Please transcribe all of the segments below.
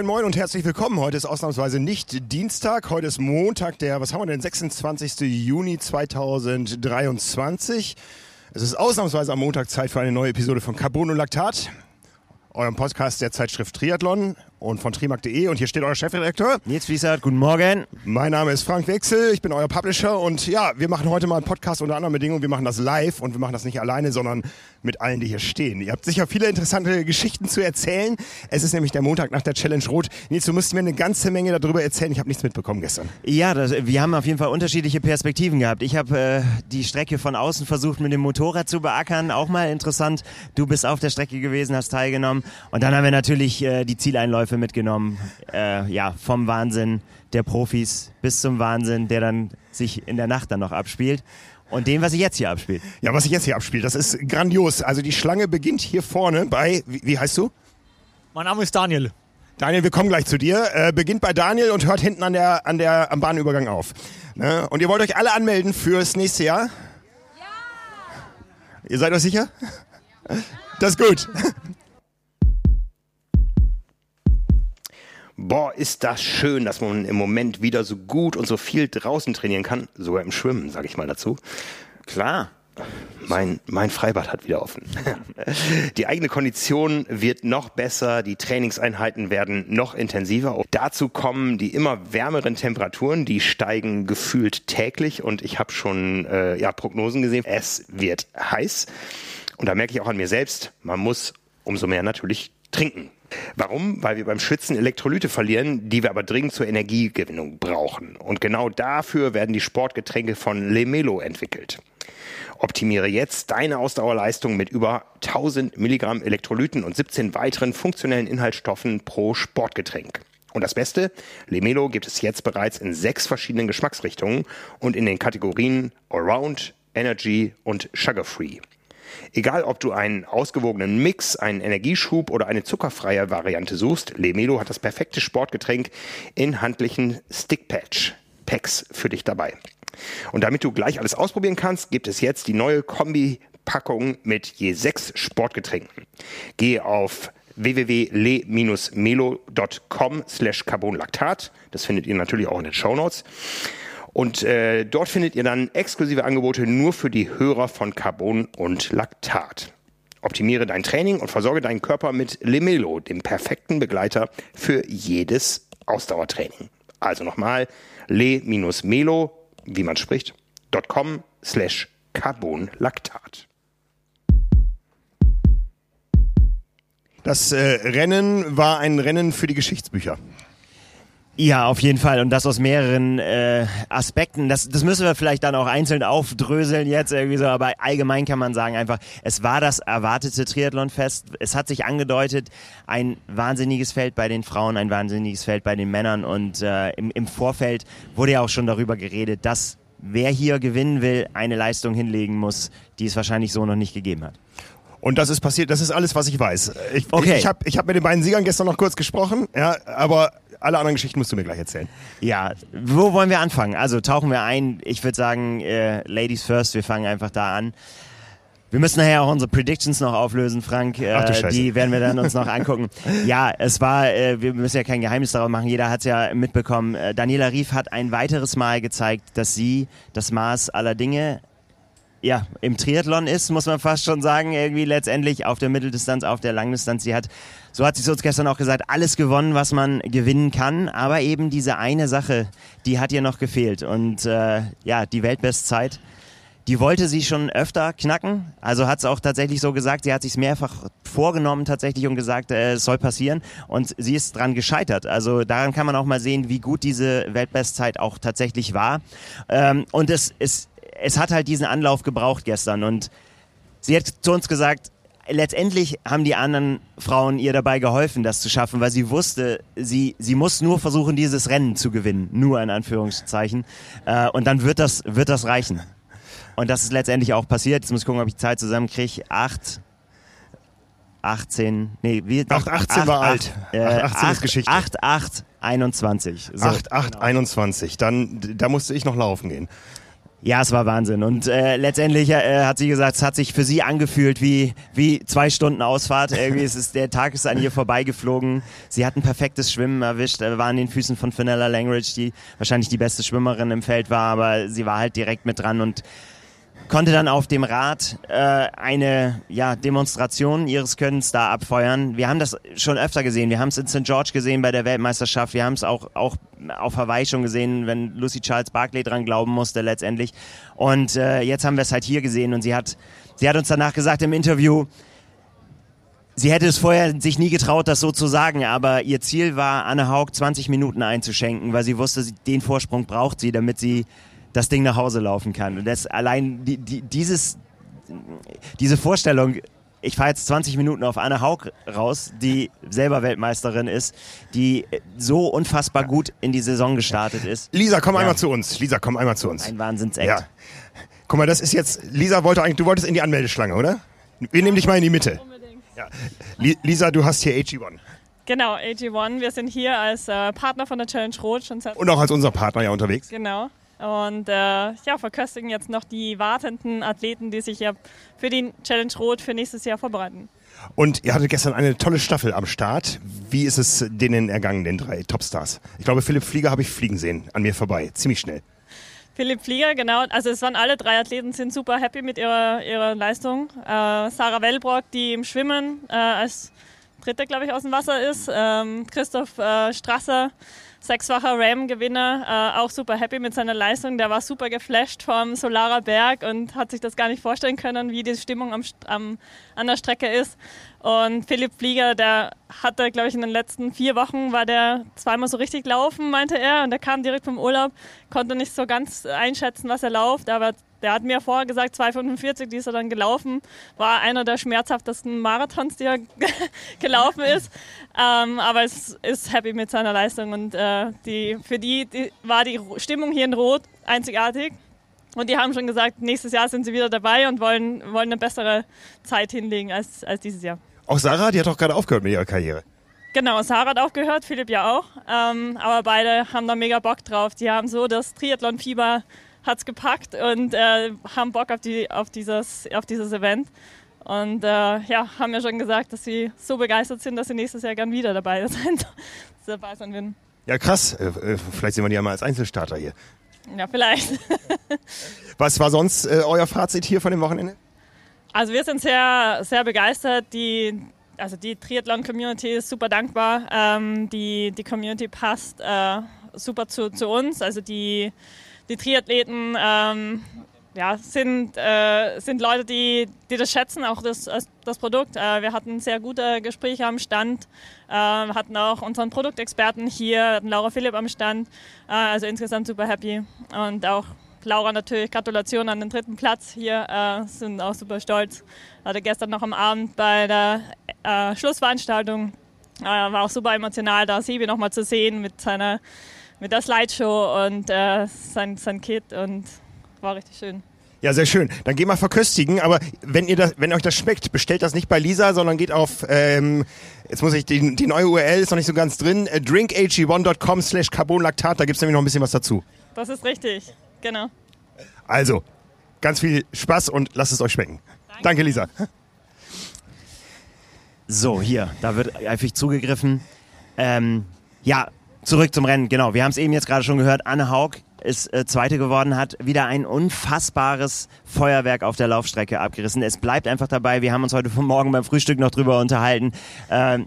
moin moin und herzlich willkommen. Heute ist ausnahmsweise nicht Dienstag, heute ist Montag, der, was haben wir denn, 26. Juni 2023. Es ist ausnahmsweise am Montag Zeit für eine neue Episode von Carbon und Laktat, eurem Podcast der Zeitschrift Triathlon und von trimark.de und hier steht euer Chefredakteur. Nils Wiesert, guten Morgen. Mein Name ist Frank Wechsel, ich bin euer Publisher und ja, wir machen heute mal einen Podcast unter anderen Bedingungen. Wir machen das live und wir machen das nicht alleine, sondern mit allen, die hier stehen. Ihr habt sicher viele interessante Geschichten zu erzählen. Es ist nämlich der Montag nach der Challenge Rot. Nils, du musst mir eine ganze Menge darüber erzählen. Ich habe nichts mitbekommen gestern. Ja, das, wir haben auf jeden Fall unterschiedliche Perspektiven gehabt. Ich habe äh, die Strecke von außen versucht mit dem Motorrad zu beackern, auch mal interessant. Du bist auf der Strecke gewesen, hast teilgenommen und dann haben wir natürlich äh, die Zieleinläufe mitgenommen äh, ja, vom Wahnsinn der Profis bis zum Wahnsinn, der dann sich in der Nacht dann noch abspielt. Und dem, was sich jetzt hier abspielt. Ja, was sich jetzt hier abspielt, das ist grandios. Also die Schlange beginnt hier vorne bei, wie, wie heißt du? Mein Name ist Daniel. Daniel, wir kommen gleich zu dir. Äh, beginnt bei Daniel und hört hinten an der, an der, am Bahnübergang auf. Ne? Und ihr wollt euch alle anmelden fürs nächste Jahr? Ja! Ihr seid euch sicher? Ja. Das ist gut. Boah, ist das schön, dass man im Moment wieder so gut und so viel draußen trainieren kann. Sogar im Schwimmen, sage ich mal dazu. Klar. Mein, mein Freibad hat wieder offen. Die eigene Kondition wird noch besser, die Trainingseinheiten werden noch intensiver. Und dazu kommen die immer wärmeren Temperaturen, die steigen gefühlt täglich und ich habe schon äh, ja, Prognosen gesehen. Es wird heiß. Und da merke ich auch an mir selbst, man muss umso mehr natürlich trinken. Warum? Weil wir beim Schwitzen Elektrolyte verlieren, die wir aber dringend zur Energiegewinnung brauchen. Und genau dafür werden die Sportgetränke von Lemelo entwickelt. Optimiere jetzt deine Ausdauerleistung mit über 1000 Milligramm Elektrolyten und 17 weiteren funktionellen Inhaltsstoffen pro Sportgetränk. Und das Beste, Lemelo gibt es jetzt bereits in sechs verschiedenen Geschmacksrichtungen und in den Kategorien Allround, Energy und Sugar Free. Egal, ob du einen ausgewogenen Mix, einen Energieschub oder eine zuckerfreie Variante suchst, Lemelo hat das perfekte Sportgetränk in handlichen Stickpatch Packs für dich dabei. Und damit du gleich alles ausprobieren kannst, gibt es jetzt die neue Kombi-Packung mit je sechs Sportgetränken. Geh auf www.le-melo.com slash carbonlactat. Das findet ihr natürlich auch in den Show Notes. Und äh, dort findet ihr dann exklusive Angebote nur für die Hörer von Carbon und Laktat. Optimiere dein Training und versorge deinen Körper mit Lemelo, dem perfekten Begleiter für jedes Ausdauertraining. Also nochmal, le-melo, wie man spricht, .com slash Carbonlaktat. Das äh, Rennen war ein Rennen für die Geschichtsbücher. Ja, auf jeden Fall. Und das aus mehreren äh, Aspekten. Das, das müssen wir vielleicht dann auch einzeln aufdröseln jetzt irgendwie so. Aber allgemein kann man sagen einfach, es war das erwartete Triathlonfest. Es hat sich angedeutet, ein wahnsinniges Feld bei den Frauen, ein wahnsinniges Feld bei den Männern. Und äh, im, im Vorfeld wurde ja auch schon darüber geredet, dass wer hier gewinnen will, eine Leistung hinlegen muss, die es wahrscheinlich so noch nicht gegeben hat. Und das ist passiert, das ist alles, was ich weiß. Ich, okay. ich, ich habe ich hab mit den beiden Siegern gestern noch kurz gesprochen, ja, aber alle anderen Geschichten musst du mir gleich erzählen. Ja, wo wollen wir anfangen? Also tauchen wir ein. Ich würde sagen, äh, Ladies first, wir fangen einfach da an. Wir müssen nachher auch unsere Predictions noch auflösen, Frank. Äh, Ach, die werden wir dann uns noch angucken. Ja, es war, äh, wir müssen ja kein Geheimnis daraus machen, jeder hat es ja mitbekommen. Äh, Daniela Rief hat ein weiteres Mal gezeigt, dass sie das Maß aller Dinge ja, im Triathlon ist, muss man fast schon sagen, irgendwie letztendlich auf der Mitteldistanz, auf der Langdistanz. Sie hat, so hat sie uns gestern auch gesagt, alles gewonnen, was man gewinnen kann, aber eben diese eine Sache, die hat ihr noch gefehlt. Und äh, ja, die Weltbestzeit, die wollte sie schon öfter knacken. Also hat es auch tatsächlich so gesagt, sie hat sich mehrfach vorgenommen tatsächlich und gesagt, äh, es soll passieren. Und sie ist dran gescheitert. Also daran kann man auch mal sehen, wie gut diese Weltbestzeit auch tatsächlich war. Ähm, und es ist es hat halt diesen Anlauf gebraucht gestern und sie hat zu uns gesagt, letztendlich haben die anderen Frauen ihr dabei geholfen, das zu schaffen, weil sie wusste, sie, sie muss nur versuchen, dieses Rennen zu gewinnen. Nur in Anführungszeichen. Äh, und dann wird das, wird das reichen. Und das ist letztendlich auch passiert. Jetzt muss ich gucken, ob ich die Zeit zusammenkriege. Acht, 18, nee, wie? 8, 18 8, war 8, alt. Äh, 8, 18 ist Geschichte. 8, 8, 21. So. 8, 8, genau. 21. Dann, da musste ich noch laufen gehen. Ja, es war Wahnsinn. Und äh, letztendlich äh, hat sie gesagt, es hat sich für sie angefühlt wie, wie zwei Stunden Ausfahrt. Irgendwie ist es, der Tag ist an ihr vorbeigeflogen. Sie hat ein perfektes Schwimmen erwischt, äh, war an den Füßen von Fenella Langridge, die wahrscheinlich die beste Schwimmerin im Feld war, aber sie war halt direkt mit dran und konnte dann auf dem Rad äh, eine ja, Demonstration ihres Könnens da abfeuern. Wir haben das schon öfter gesehen. Wir haben es in St. George gesehen bei der Weltmeisterschaft. Wir haben es auch, auch auf Hawaii schon gesehen, wenn Lucy Charles Barkley dran glauben musste letztendlich. Und äh, jetzt haben wir es halt hier gesehen und sie hat, sie hat uns danach gesagt im Interview, Sie hätte es vorher sich nie getraut, das so zu sagen, aber ihr Ziel war, Anne Haug 20 Minuten einzuschenken, weil sie wusste, den Vorsprung braucht sie, damit sie das Ding nach Hause laufen kann. Und das allein die, die, dieses, diese Vorstellung, ich fahre jetzt 20 Minuten auf Anne Haug raus, die selber Weltmeisterin ist, die so unfassbar gut in die Saison gestartet ist. Lisa, komm ja. einmal zu uns. Lisa, komm einmal zu uns. Ein Wahnsinnsakt. Ja. Guck mal, das ist jetzt, Lisa wollte eigentlich, du wolltest in die Anmeldeschlange, oder? Wir nehmen dich mal in die Mitte. Unbedingt. Ja. Lisa, du hast hier AG1. Genau, AG1. Wir sind hier als äh, Partner von der Challenge Rot schon seit. Und auch als unser Partner ja unterwegs. Genau und äh, ja, verköstigen jetzt noch die wartenden Athleten, die sich ja für die Challenge Rot für nächstes Jahr vorbereiten. Und ihr hattet gestern eine tolle Staffel am Start. Wie ist es denen ergangen, den drei Topstars? Ich glaube, Philipp Flieger habe ich fliegen sehen, an mir vorbei, ziemlich schnell. Philipp Flieger, genau. Also es waren alle drei Athleten, sind super happy mit ihrer, ihrer Leistung. Äh, Sarah Wellbrock, die im Schwimmen äh, als Dritte, glaube ich, aus dem Wasser ist. Ähm, Christoph äh, Strasser, sechsfacher Ram-Gewinner, äh, auch super happy mit seiner Leistung. Der war super geflasht vom Solarer Berg und hat sich das gar nicht vorstellen können, wie die Stimmung am, am, an der Strecke ist. Und Philipp Flieger, der hatte, glaube ich, in den letzten vier Wochen war der zweimal so richtig laufen, meinte er. Und er kam direkt vom Urlaub, konnte nicht so ganz einschätzen, was er läuft, aber der hat mir vorher gesagt, 2,45, die ist er dann gelaufen. War einer der schmerzhaftesten Marathons, die er gelaufen ist. Ähm, aber es ist happy mit seiner Leistung und äh, die, für die, die war die Stimmung hier in Rot einzigartig. Und die haben schon gesagt, nächstes Jahr sind sie wieder dabei und wollen, wollen eine bessere Zeit hinlegen als, als dieses Jahr. Auch Sarah, die hat doch gerade aufgehört mit ihrer Karriere. Genau, Sarah hat aufgehört, Philipp ja auch. Ähm, aber beide haben da mega Bock drauf. Die haben so das Triathlon-Fieber hat es gepackt und äh, haben Bock auf, die, auf, dieses, auf dieses Event. Und äh, ja, haben ja schon gesagt, dass sie so begeistert sind, dass sie nächstes Jahr gern wieder dabei sein, dabei sein werden. Ja, krass. Äh, äh, vielleicht sehen wir die ja mal als Einzelstarter hier. Ja, vielleicht. Was war sonst äh, euer Fazit hier von dem Wochenende? Also wir sind sehr, sehr begeistert. Die, also die Triathlon-Community ist super dankbar. Ähm, die, die Community passt äh, super zu, zu uns. Also die die Triathleten ähm, ja, sind, äh, sind Leute, die, die das schätzen, auch das, das Produkt. Äh, wir hatten sehr gute Gespräche am Stand, äh, hatten auch unseren Produktexperten hier, hatten Laura Philipp am Stand, äh, also insgesamt super happy. Und auch Laura natürlich, Gratulation an den dritten Platz hier, äh, sind auch super stolz. Hatte gestern noch am Abend bei der äh, Schlussveranstaltung, war auch super emotional, da Sibi nochmal zu sehen mit seiner mit der Slideshow und äh, sein, sein Kit und war richtig schön. Ja, sehr schön. Dann geh mal verköstigen, aber wenn ihr das, wenn euch das schmeckt, bestellt das nicht bei Lisa, sondern geht auf, ähm, jetzt muss ich, die, die neue URL ist noch nicht so ganz drin, äh, drinkag1.com slash carbonlactat, da gibt's nämlich noch ein bisschen was dazu. Das ist richtig, genau. Also, ganz viel Spaß und lasst es euch schmecken. Danke, Danke Lisa. So, hier, da wird eifrig zugegriffen. Ähm, ja, Zurück zum Rennen, genau. Wir haben es eben jetzt gerade schon gehört. Anne Haug ist äh, Zweite geworden, hat wieder ein unfassbares Feuerwerk auf der Laufstrecke abgerissen. Es bleibt einfach dabei. Wir haben uns heute vom Morgen beim Frühstück noch drüber unterhalten. Ähm,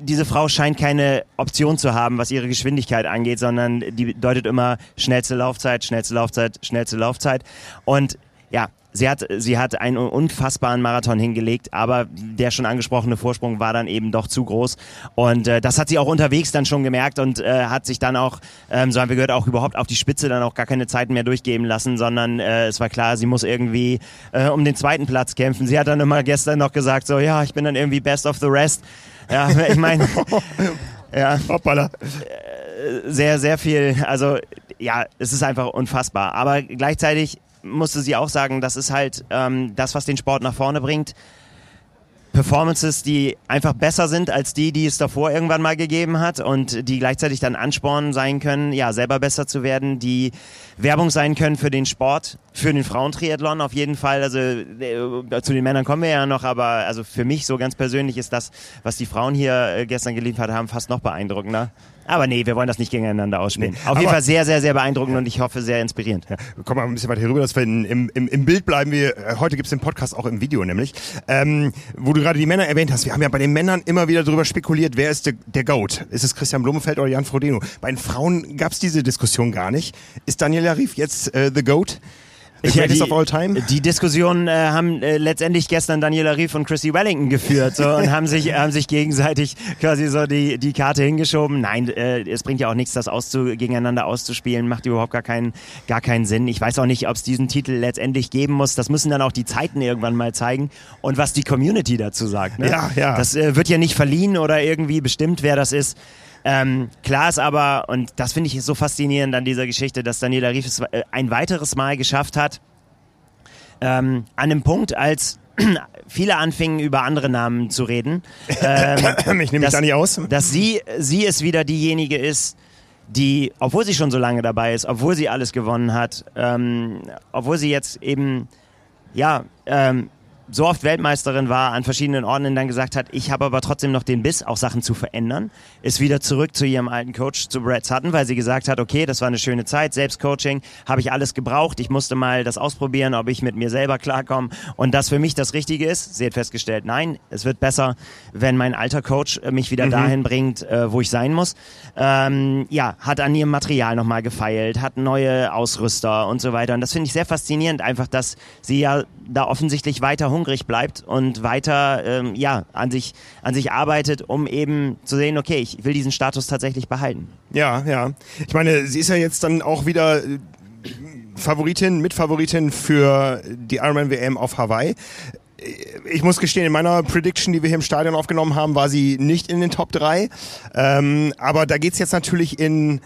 diese Frau scheint keine Option zu haben, was ihre Geschwindigkeit angeht, sondern die deutet immer schnellste Laufzeit, schnellste Laufzeit, schnellste Laufzeit. Und ja, Sie hat, sie hat einen unfassbaren Marathon hingelegt, aber der schon angesprochene Vorsprung war dann eben doch zu groß. Und äh, das hat sie auch unterwegs dann schon gemerkt und äh, hat sich dann auch, ähm, so haben wir gehört, auch überhaupt auf die Spitze dann auch gar keine Zeiten mehr durchgeben lassen, sondern äh, es war klar, sie muss irgendwie äh, um den zweiten Platz kämpfen. Sie hat dann immer gestern noch gesagt, so ja, ich bin dann irgendwie best of the rest. Ja, ich meine, ja. Hoppala. Äh, sehr, sehr viel, also ja, es ist einfach unfassbar. Aber gleichzeitig musste sie auch sagen, das ist halt ähm, das, was den Sport nach vorne bringt. Performances, die einfach besser sind als die, die es davor irgendwann mal gegeben hat und die gleichzeitig dann Ansporn sein können, ja, selber besser zu werden, die Werbung sein können für den Sport, für den Frauentriathlon auf jeden Fall. Also äh, zu den Männern kommen wir ja noch, aber also für mich so ganz persönlich ist das, was die Frauen hier äh, gestern geliefert haben, fast noch beeindruckender. Aber nee, wir wollen das nicht gegeneinander ausspielen. Nee, Auf jeden Fall sehr, sehr, sehr beeindruckend und ich hoffe sehr inspirierend. Ja, komm mal ein bisschen weiter rüber, dass wir in, im, im, im Bild bleiben. Wir, äh, heute gibt's den Podcast auch im Video nämlich. Ähm, wo du gerade die Männer erwähnt hast. Wir haben ja bei den Männern immer wieder darüber spekuliert, wer ist der, der GOAT? Ist es Christian Blumenfeld oder Jan Frodeno? Bei den Frauen gab's diese Diskussion gar nicht. Ist Daniel Larif jetzt äh, the GOAT? The ja, die, of all time? Die Diskussion äh, haben äh, letztendlich gestern Daniela Rief und Chrissy Wellington geführt so, und haben sich, haben sich gegenseitig quasi so die, die Karte hingeschoben. Nein, äh, es bringt ja auch nichts, das auszu, gegeneinander auszuspielen, macht überhaupt gar keinen, gar keinen Sinn. Ich weiß auch nicht, ob es diesen Titel letztendlich geben muss. Das müssen dann auch die Zeiten irgendwann mal zeigen und was die Community dazu sagt. Ne? Ja, ja. Das äh, wird ja nicht verliehen oder irgendwie bestimmt, wer das ist. Ähm, klar ist aber, und das finde ich so faszinierend an dieser Geschichte, dass Daniela Rief es äh, ein weiteres Mal geschafft hat, ähm, an einem Punkt, als viele anfingen, über andere Namen zu reden. Ähm, ich nehme mich da nicht aus. Dass sie, sie es wieder diejenige ist, die, obwohl sie schon so lange dabei ist, obwohl sie alles gewonnen hat, ähm, obwohl sie jetzt eben, ja, ähm, so oft Weltmeisterin war, an verschiedenen Orten dann gesagt hat, ich habe aber trotzdem noch den Biss, auch Sachen zu verändern, ist wieder zurück zu ihrem alten Coach, zu Brad Sutton, weil sie gesagt hat, okay, das war eine schöne Zeit, Selbstcoaching, habe ich alles gebraucht, ich musste mal das ausprobieren, ob ich mit mir selber klarkomme und das für mich das Richtige ist. Sie hat festgestellt, nein, es wird besser, wenn mein alter Coach mich wieder mhm. dahin bringt, äh, wo ich sein muss. Ähm, ja, hat an ihrem Material nochmal gefeilt, hat neue Ausrüster und so weiter und das finde ich sehr faszinierend, einfach, dass sie ja da offensichtlich weiter hungrig bleibt und weiter ähm, ja an sich an sich arbeitet, um eben zu sehen, okay, ich will diesen Status tatsächlich behalten. Ja, ja. Ich meine, sie ist ja jetzt dann auch wieder äh, Favoritin, Mitfavoritin für die Ironman WM auf Hawaii. Ich muss gestehen, in meiner Prediction, die wir hier im Stadion aufgenommen haben, war sie nicht in den Top 3. Ähm, aber da geht's jetzt natürlich in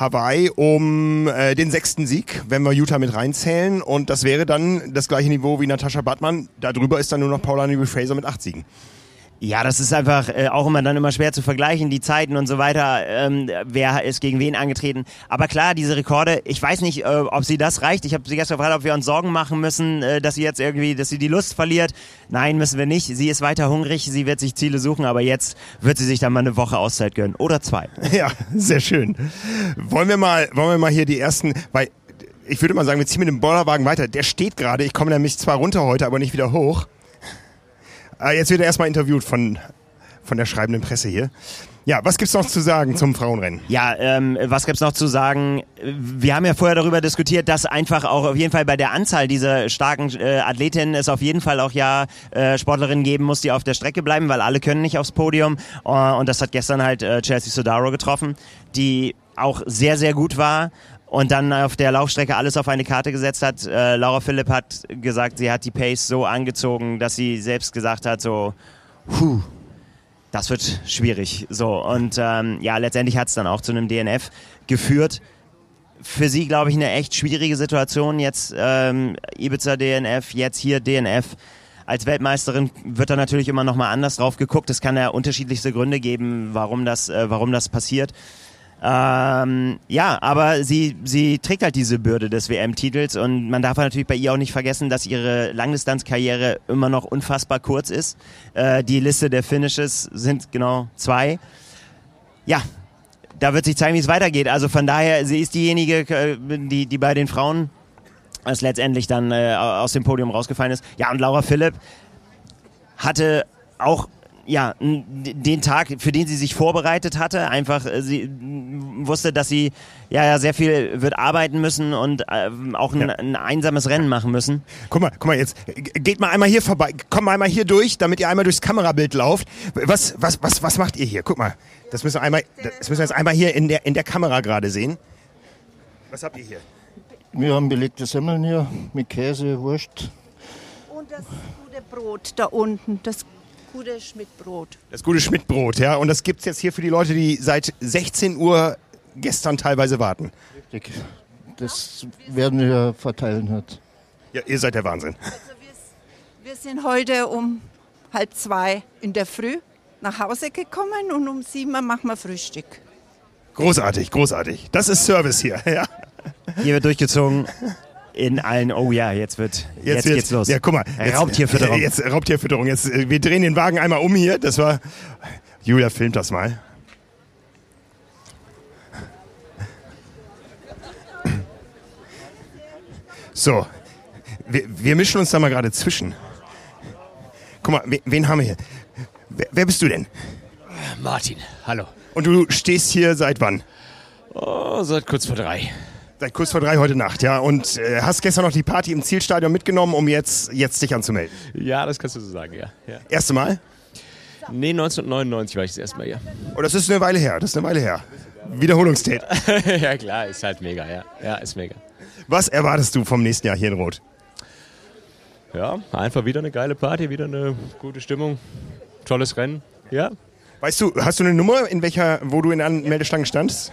Hawaii um äh, den sechsten Sieg, wenn wir Utah mit reinzählen. Und das wäre dann das gleiche Niveau wie Natascha Badmann. Darüber ist dann nur noch Paula Newby Fraser mit acht Siegen. Ja, das ist einfach äh, auch immer dann immer schwer zu vergleichen, die Zeiten und so weiter, ähm, wer ist gegen wen angetreten. Aber klar, diese Rekorde, ich weiß nicht, äh, ob sie das reicht. Ich habe sie gestern gefragt, ob wir uns Sorgen machen müssen, äh, dass sie jetzt irgendwie, dass sie die Lust verliert. Nein, müssen wir nicht. Sie ist weiter hungrig, sie wird sich Ziele suchen, aber jetzt wird sie sich dann mal eine Woche Auszeit gönnen. Oder zwei. Ja, sehr schön. Wollen wir mal, wollen wir mal hier die ersten, weil ich würde mal sagen, wir ziehen mit dem Bollerwagen weiter. Der steht gerade, ich komme nämlich zwar runter heute, aber nicht wieder hoch. Äh, jetzt wird er erstmal interviewt von, von der schreibenden Presse hier. Ja, was gibt's noch zu sagen zum Frauenrennen? Ja, ähm, was gibt's noch zu sagen? Wir haben ja vorher darüber diskutiert, dass einfach auch auf jeden Fall bei der Anzahl dieser starken äh, Athletinnen es auf jeden Fall auch ja äh, Sportlerinnen geben muss, die auf der Strecke bleiben, weil alle können nicht aufs Podium. Uh, und das hat gestern halt äh, Chelsea Sodaro getroffen, die auch sehr, sehr gut war und dann auf der Laufstrecke alles auf eine Karte gesetzt hat. Äh, Laura Philipp hat gesagt, sie hat die Pace so angezogen, dass sie selbst gesagt hat, so, puh, das wird schwierig. So und ähm, ja, letztendlich hat es dann auch zu einem DNF geführt. Für sie, glaube ich, eine echt schwierige Situation. Jetzt ähm, Ibiza DNF, jetzt hier DNF. Als Weltmeisterin wird da natürlich immer noch mal anders drauf geguckt. Es kann ja unterschiedlichste Gründe geben, warum das, äh, warum das passiert. Ähm, ja, aber sie, sie trägt halt diese Bürde des WM-Titels und man darf natürlich bei ihr auch nicht vergessen, dass ihre Langdistanzkarriere immer noch unfassbar kurz ist. Äh, die Liste der Finishes sind genau zwei. Ja, da wird sich zeigen, wie es weitergeht. Also von daher, sie ist diejenige, äh, die, die bei den Frauen als letztendlich dann äh, aus dem Podium rausgefallen ist. Ja, und Laura Philipp hatte auch ja, den Tag, für den sie sich vorbereitet hatte, einfach äh, sie wusste, dass sie ja, ja sehr viel wird arbeiten müssen und äh, auch ein, ja. ein, einsames Rennen machen müssen. Guck mal, guck mal jetzt, geht mal einmal hier vorbei, komm mal einmal hier durch, damit ihr einmal durchs Kamerabild lauft. Was, was, was, was macht ihr hier? Guck mal, das müssen wir einmal, das müssen wir jetzt einmal hier in der, in der Kamera gerade sehen. Was habt ihr hier? Wir haben belegte Semmeln hier mit Käse, Wurst. Und das gute Brot da unten, das gute Schmidtbrot. Das gute Schmidtbrot, ja. Und das gibt es jetzt hier für die Leute, die seit 16 Uhr gestern teilweise warten. Richtig. Das werden wir verteilen heute. Ja, ihr seid der Wahnsinn. Also wir, wir sind heute um halb zwei in der Früh nach Hause gekommen und um sieben Uhr machen wir Frühstück. Großartig, großartig. Das ist Service hier. Ja. Hier wird durchgezogen in allen, oh ja, jetzt wird, jetzt, jetzt geht's los. Ja, guck mal. Jetzt, Raubtierfütterung. Jetzt Raubtierfütterung. Jetzt, äh, wir drehen den Wagen einmal um hier. Das war, Julia filmt das mal. So, wir, wir mischen uns da mal gerade zwischen. Guck mal, wen haben wir hier? Wer, wer bist du denn? Martin, hallo. Und du stehst hier seit wann? Oh, seit kurz vor drei. Seit kurz vor drei heute Nacht, ja. Und äh, hast gestern noch die Party im Zielstadion mitgenommen, um jetzt, jetzt dich anzumelden? Ja, das kannst du so sagen, ja. ja. Erste Mal? Nee, 1999 war ich das erste Mal hier. Oh, das ist eine Weile her, das ist eine Weile her. Wiederholungstät. ja, klar, ist halt mega, ja. Ja, ist mega. Was erwartest du vom nächsten Jahr hier in Rot? Ja, einfach wieder eine geile Party, wieder eine gute Stimmung, tolles Rennen, ja. Weißt du, hast du eine Nummer, in welcher, wo du in Anmeldestangen standst?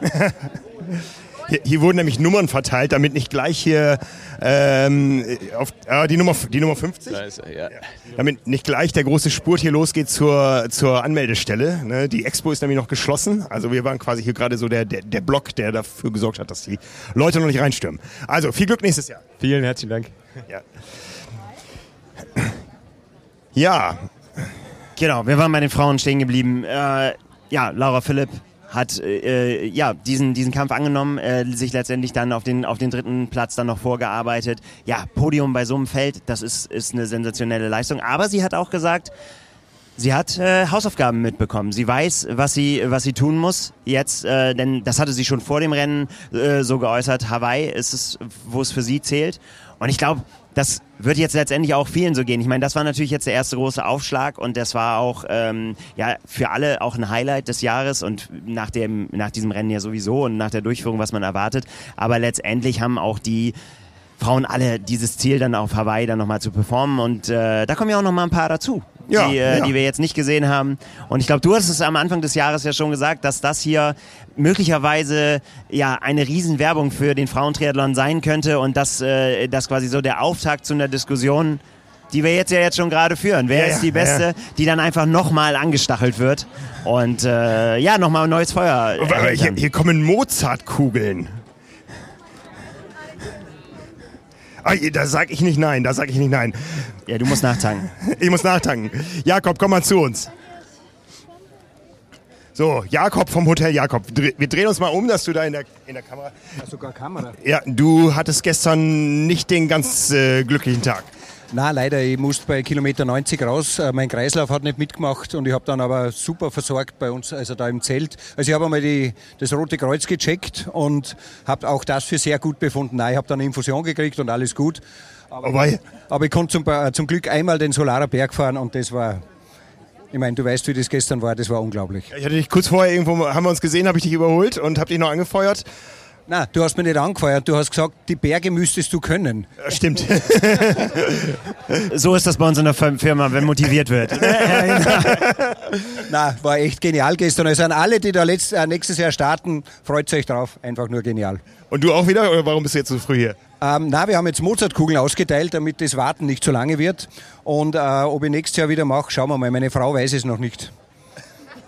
Hier, hier, wurden nämlich Nummern verteilt, damit nicht gleich hier ähm, auf äh, die Nummer die Nummer 50, ist, ja. damit nicht gleich der große Spurt hier losgeht zur zur Anmeldestelle. Ne? Die Expo ist nämlich noch geschlossen, also wir waren quasi hier gerade so der, der der Block, der dafür gesorgt hat, dass die Leute noch nicht reinstürmen. Also viel Glück nächstes Jahr. Vielen herzlichen Dank. Ja. Ja. Genau, wir waren bei den Frauen stehen geblieben. Äh, ja, Laura Philipp hat äh, ja diesen diesen Kampf angenommen, äh, sich letztendlich dann auf den auf den dritten Platz dann noch vorgearbeitet. Ja, Podium bei so einem Feld, das ist ist eine sensationelle Leistung. Aber sie hat auch gesagt, sie hat äh, Hausaufgaben mitbekommen. Sie weiß, was sie was sie tun muss jetzt, äh, denn das hatte sie schon vor dem Rennen äh, so geäußert. Hawaii ist es, wo es für sie zählt. Und ich glaube, das wird jetzt letztendlich auch vielen so gehen. Ich meine, das war natürlich jetzt der erste große Aufschlag und das war auch ähm, ja für alle auch ein Highlight des Jahres und nach dem nach diesem Rennen ja sowieso und nach der Durchführung, was man erwartet. Aber letztendlich haben auch die Frauen alle dieses Ziel dann auf Hawaii dann nochmal zu performen und äh, da kommen ja auch nochmal ein paar dazu ja, die, äh, ja. die wir jetzt nicht gesehen haben. Und ich glaube, du hast es am Anfang des Jahres ja schon gesagt, dass das hier möglicherweise ja eine Riesenwerbung für den Frauentriathlon sein könnte und dass äh, das quasi so der Auftakt zu einer Diskussion die wir jetzt ja jetzt schon gerade führen. Wer ja, ist die Beste, ja. die dann einfach nochmal angestachelt wird und äh, ja, nochmal ein neues Feuer. Hier, hier, kommen Mozartkugeln. Ah, da sag ich nicht nein, da sag ich nicht nein. Ja, du musst nachtanken. Ich muss nachtanken. Jakob, komm mal zu uns. So, Jakob vom Hotel Jakob. Wir drehen uns mal um, dass du da in der, in der Kamera. Hast sogar Kamera? Ja, du hattest gestern nicht den ganz äh, glücklichen Tag. Na leider, ich musste bei Kilometer 90 raus. Äh, mein Kreislauf hat nicht mitgemacht und ich habe dann aber super versorgt bei uns, also da im Zelt. Also ich habe einmal die, das Rote Kreuz gecheckt und habe auch das für sehr gut befunden. Nein, ich habe dann eine Infusion gekriegt und alles gut. Aber, aber, ich, aber ich konnte zum, zum Glück einmal den Solarer Berg fahren und das war ich meine, du weißt, wie das gestern war, das war unglaublich. Ich hatte dich kurz vorher irgendwo, haben wir uns gesehen, habe ich dich überholt und habe dich noch angefeuert. Nein, du hast mich nicht angefeuert. Du hast gesagt, die Berge müsstest du können. Stimmt. so ist das bei uns in der Firma, wenn motiviert wird. Na, war echt genial gestern. Also an alle, die da letzt, äh, nächstes Jahr starten, freut euch drauf. Einfach nur genial. Und du auch wieder? Oder warum bist du jetzt so früh hier? Ähm, na, wir haben jetzt Mozartkugeln ausgeteilt, damit das Warten nicht zu lange wird. Und äh, ob ich nächstes Jahr wieder mache, schauen wir mal. Meine Frau weiß es noch nicht.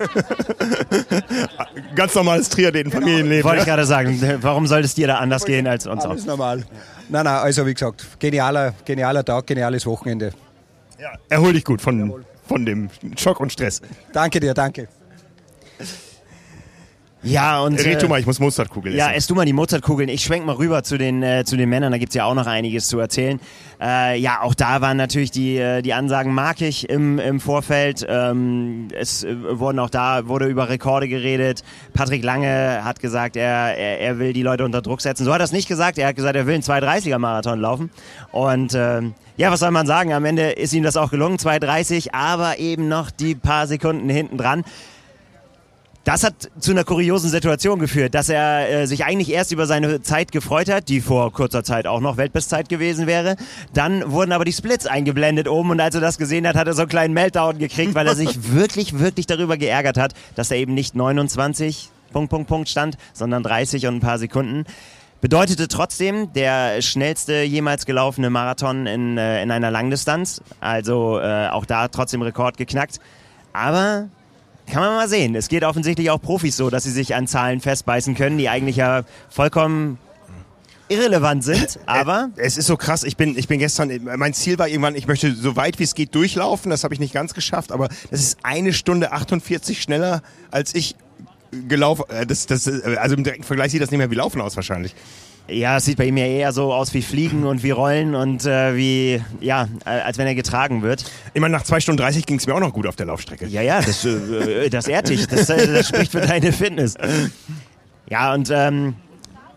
Ganz normales Triathleten-Familienleben. Genau. Wollte ich gerade sagen, warum soll es dir da anders gehen als uns Alles auch? normal. Nein, nein, also wie gesagt, genialer, genialer Tag, geniales Wochenende. Ja, erhol dich gut von, von dem Schock und Stress. Danke dir, danke. Ja, und. Red du äh, mal, ich muss Mozartkugeln essen. Ja, ess du mal die Mozartkugeln. Ich schwenk mal rüber zu den, äh, zu den Männern, da gibt's ja auch noch einiges zu erzählen. Äh, ja, auch da waren natürlich die, äh, die Ansagen mag ich im, im Vorfeld. Ähm, es äh, wurden auch da, wurde über Rekorde geredet. Patrick Lange hat gesagt, er, er, er will die Leute unter Druck setzen. So hat er es nicht gesagt. Er hat gesagt, er will einen 230er Marathon laufen. Und, ähm, ja, was soll man sagen? Am Ende ist ihm das auch gelungen, 230, aber eben noch die paar Sekunden hinten dran. Das hat zu einer kuriosen Situation geführt, dass er äh, sich eigentlich erst über seine Zeit gefreut hat, die vor kurzer Zeit auch noch Weltbestzeit gewesen wäre. Dann wurden aber die Splits eingeblendet oben und als er das gesehen hat, hat er so einen kleinen Meltdown gekriegt, weil er sich wirklich, wirklich darüber geärgert hat, dass er eben nicht 29 Punkt, Punkt, Punkt stand, sondern 30 und ein paar Sekunden. Bedeutete trotzdem der schnellste jemals gelaufene Marathon in, äh, in einer Langdistanz. Also äh, auch da trotzdem Rekord geknackt. Aber kann man mal sehen. Es geht offensichtlich auch Profis so, dass sie sich an Zahlen festbeißen können, die eigentlich ja vollkommen irrelevant sind, aber. Es ist so krass, ich bin, ich bin gestern, mein Ziel war irgendwann, ich möchte so weit wie es geht durchlaufen, das habe ich nicht ganz geschafft, aber das ist eine Stunde 48 schneller als ich gelaufen, äh, das, das, also im direkten Vergleich sieht das nicht mehr wie Laufen aus wahrscheinlich. Ja, es sieht bei ihm ja eher so aus wie Fliegen und wie Rollen und äh, wie, ja, als wenn er getragen wird. Ich meine, nach 2 Stunden 30 ging es mir auch noch gut auf der Laufstrecke. Ja, ja, das, äh, das ehrt dich. Das, äh, das spricht für deine Fitness. Ja, und ähm,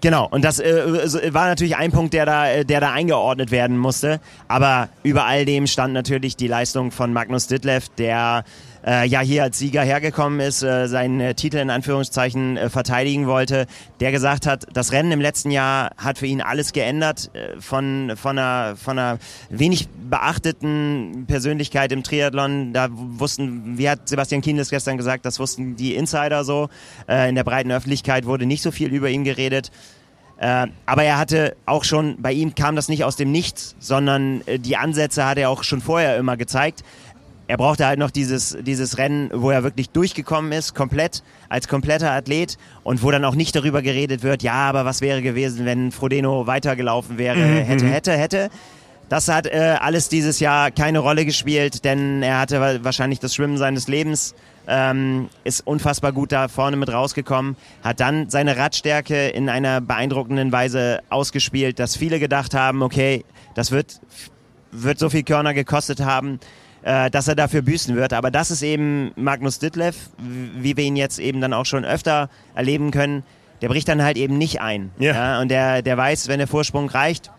Genau, und das äh, war natürlich ein Punkt, der da, äh, der da eingeordnet werden musste. Aber über all dem stand natürlich die Leistung von Magnus Ditlev, der äh, ja hier als Sieger hergekommen ist, äh, seinen äh, Titel in Anführungszeichen äh, verteidigen wollte, der gesagt hat, das Rennen im letzten Jahr hat für ihn alles geändert, äh, von, von, einer, von einer wenig beachteten Persönlichkeit im Triathlon. Da wussten, wie hat Sebastian Kienles gestern gesagt, das wussten die Insider so. Äh, in der breiten Öffentlichkeit wurde nicht so viel über ihn geredet. Äh, aber er hatte auch schon, bei ihm kam das nicht aus dem Nichts, sondern äh, die Ansätze hat er auch schon vorher immer gezeigt. Er brauchte halt noch dieses, dieses Rennen, wo er wirklich durchgekommen ist, komplett, als kompletter Athlet und wo dann auch nicht darüber geredet wird, ja, aber was wäre gewesen, wenn Frodeno weitergelaufen wäre, mhm. hätte, hätte, hätte. Das hat äh, alles dieses Jahr keine Rolle gespielt, denn er hatte wahrscheinlich das Schwimmen seines Lebens ähm, ist unfassbar gut da vorne mit rausgekommen, hat dann seine Radstärke in einer beeindruckenden Weise ausgespielt, dass viele gedacht haben, okay, das wird, wird so viel Körner gekostet haben, äh, dass er dafür büßen wird. Aber das ist eben Magnus Ditlev, wie wir ihn jetzt eben dann auch schon öfter erleben können. Der bricht dann halt eben nicht ein. Yeah. Ja, und der, der weiß, wenn der Vorsprung reicht,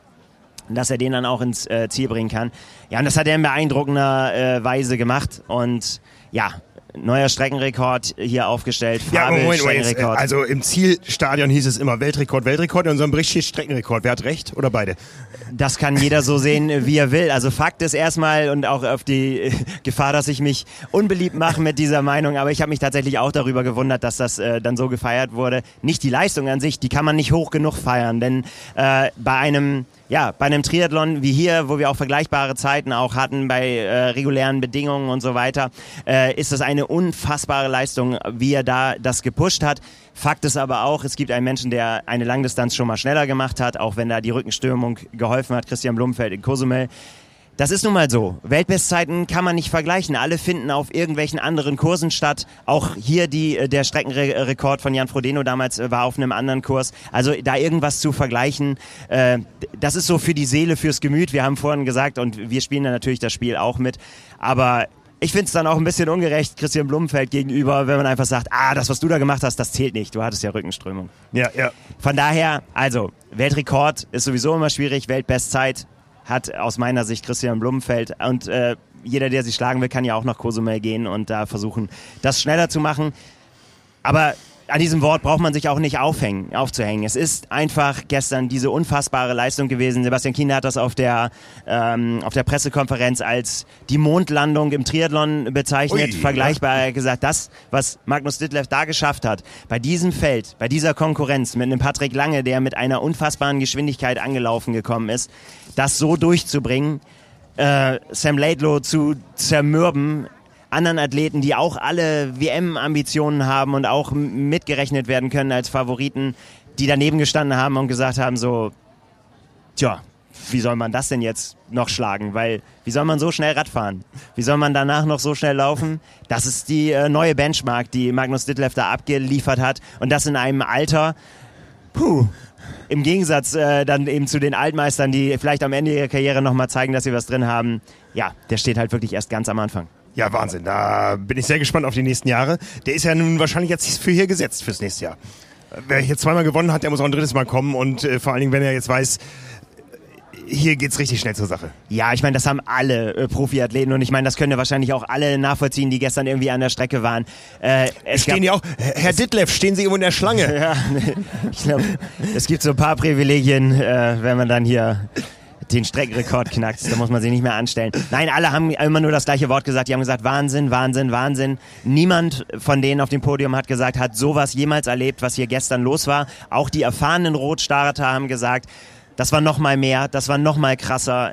dass er den dann auch ins äh, Ziel bringen kann. Ja, und das hat er in beeindruckender äh, Weise gemacht. Und ja, neuer Streckenrekord hier aufgestellt. Ja, Moment, Moment, also im Zielstadion hieß es immer Weltrekord, Weltrekord. In unserem Bericht steht Streckenrekord. Wer hat recht oder beide? Das kann jeder so sehen, wie er will. Also Fakt ist erstmal und auch auf die Gefahr, dass ich mich unbeliebt mache mit dieser Meinung, aber ich habe mich tatsächlich auch darüber gewundert, dass das äh, dann so gefeiert wurde. Nicht die Leistung an sich, die kann man nicht hoch genug feiern, denn äh, bei einem ja, bei einem Triathlon wie hier, wo wir auch vergleichbare Zeiten auch hatten bei äh, regulären Bedingungen und so weiter, äh, ist das eine unfassbare Leistung, wie er da das gepusht hat. Fakt ist aber auch, es gibt einen Menschen, der eine Langdistanz schon mal schneller gemacht hat, auch wenn da die Rückenstürmung geholfen hat, Christian Blumfeld in Cozumel. Das ist nun mal so. Weltbestzeiten kann man nicht vergleichen. Alle finden auf irgendwelchen anderen Kursen statt. Auch hier die, äh, der Streckenrekord von Jan Frodeno damals äh, war auf einem anderen Kurs. Also da irgendwas zu vergleichen, äh, das ist so für die Seele, fürs Gemüt. Wir haben vorhin gesagt und wir spielen da natürlich das Spiel auch mit. Aber ich finde es dann auch ein bisschen ungerecht Christian Blumenfeld gegenüber, wenn man einfach sagt, ah, das, was du da gemacht hast, das zählt nicht. Du hattest ja Rückenströmung. Ja, ja. Von daher, also, Weltrekord ist sowieso immer schwierig, Weltbestzeit hat aus meiner Sicht Christian Blumenfeld und äh, jeder, der sich schlagen will, kann ja auch nach Cozumel gehen und da versuchen, das schneller zu machen. Aber an diesem Wort braucht man sich auch nicht aufhängen, aufzuhängen. Es ist einfach gestern diese unfassbare Leistung gewesen. Sebastian Kienle hat das auf der, ähm, auf der Pressekonferenz als die Mondlandung im Triathlon bezeichnet. Ui, Vergleichbar ja. gesagt, das, was Magnus Ditlev da geschafft hat, bei diesem Feld, bei dieser Konkurrenz mit einem Patrick Lange, der mit einer unfassbaren Geschwindigkeit angelaufen gekommen ist, das so durchzubringen, äh, Sam Laidlow zu zermürben, anderen Athleten, die auch alle WM-Ambitionen haben und auch mitgerechnet werden können als Favoriten, die daneben gestanden haben und gesagt haben, so, tja, wie soll man das denn jetzt noch schlagen? Weil, wie soll man so schnell Rad fahren? Wie soll man danach noch so schnell laufen? Das ist die äh, neue Benchmark, die Magnus Ditlev da abgeliefert hat. Und das in einem Alter, puh, im Gegensatz äh, dann eben zu den Altmeistern, die vielleicht am Ende ihrer Karriere nochmal zeigen, dass sie was drin haben. Ja, der steht halt wirklich erst ganz am Anfang. Ja, Wahnsinn. Da bin ich sehr gespannt auf die nächsten Jahre. Der ist ja nun wahrscheinlich jetzt für hier gesetzt fürs nächste Jahr. Wer hier zweimal gewonnen hat, der muss auch ein drittes Mal kommen und äh, vor allen Dingen, wenn er jetzt weiß, hier geht's richtig schnell zur Sache. Ja, ich meine, das haben alle äh, Profiathleten und ich meine, das können ja wahrscheinlich auch alle nachvollziehen, die gestern irgendwie an der Strecke waren. Äh, es stehen ja auch, Herr Ditlev, stehen Sie irgendwo in der Schlange? ja, ich glaube, es gibt so ein paar Privilegien, äh, wenn man dann hier den Streckenrekord knackst. Da muss man sich nicht mehr anstellen. Nein, alle haben immer nur das gleiche Wort gesagt. Die haben gesagt, Wahnsinn, Wahnsinn, Wahnsinn. Niemand von denen auf dem Podium hat gesagt, hat sowas jemals erlebt, was hier gestern los war. Auch die erfahrenen Rotstarter haben gesagt, das war noch mal mehr, das war noch mal krasser.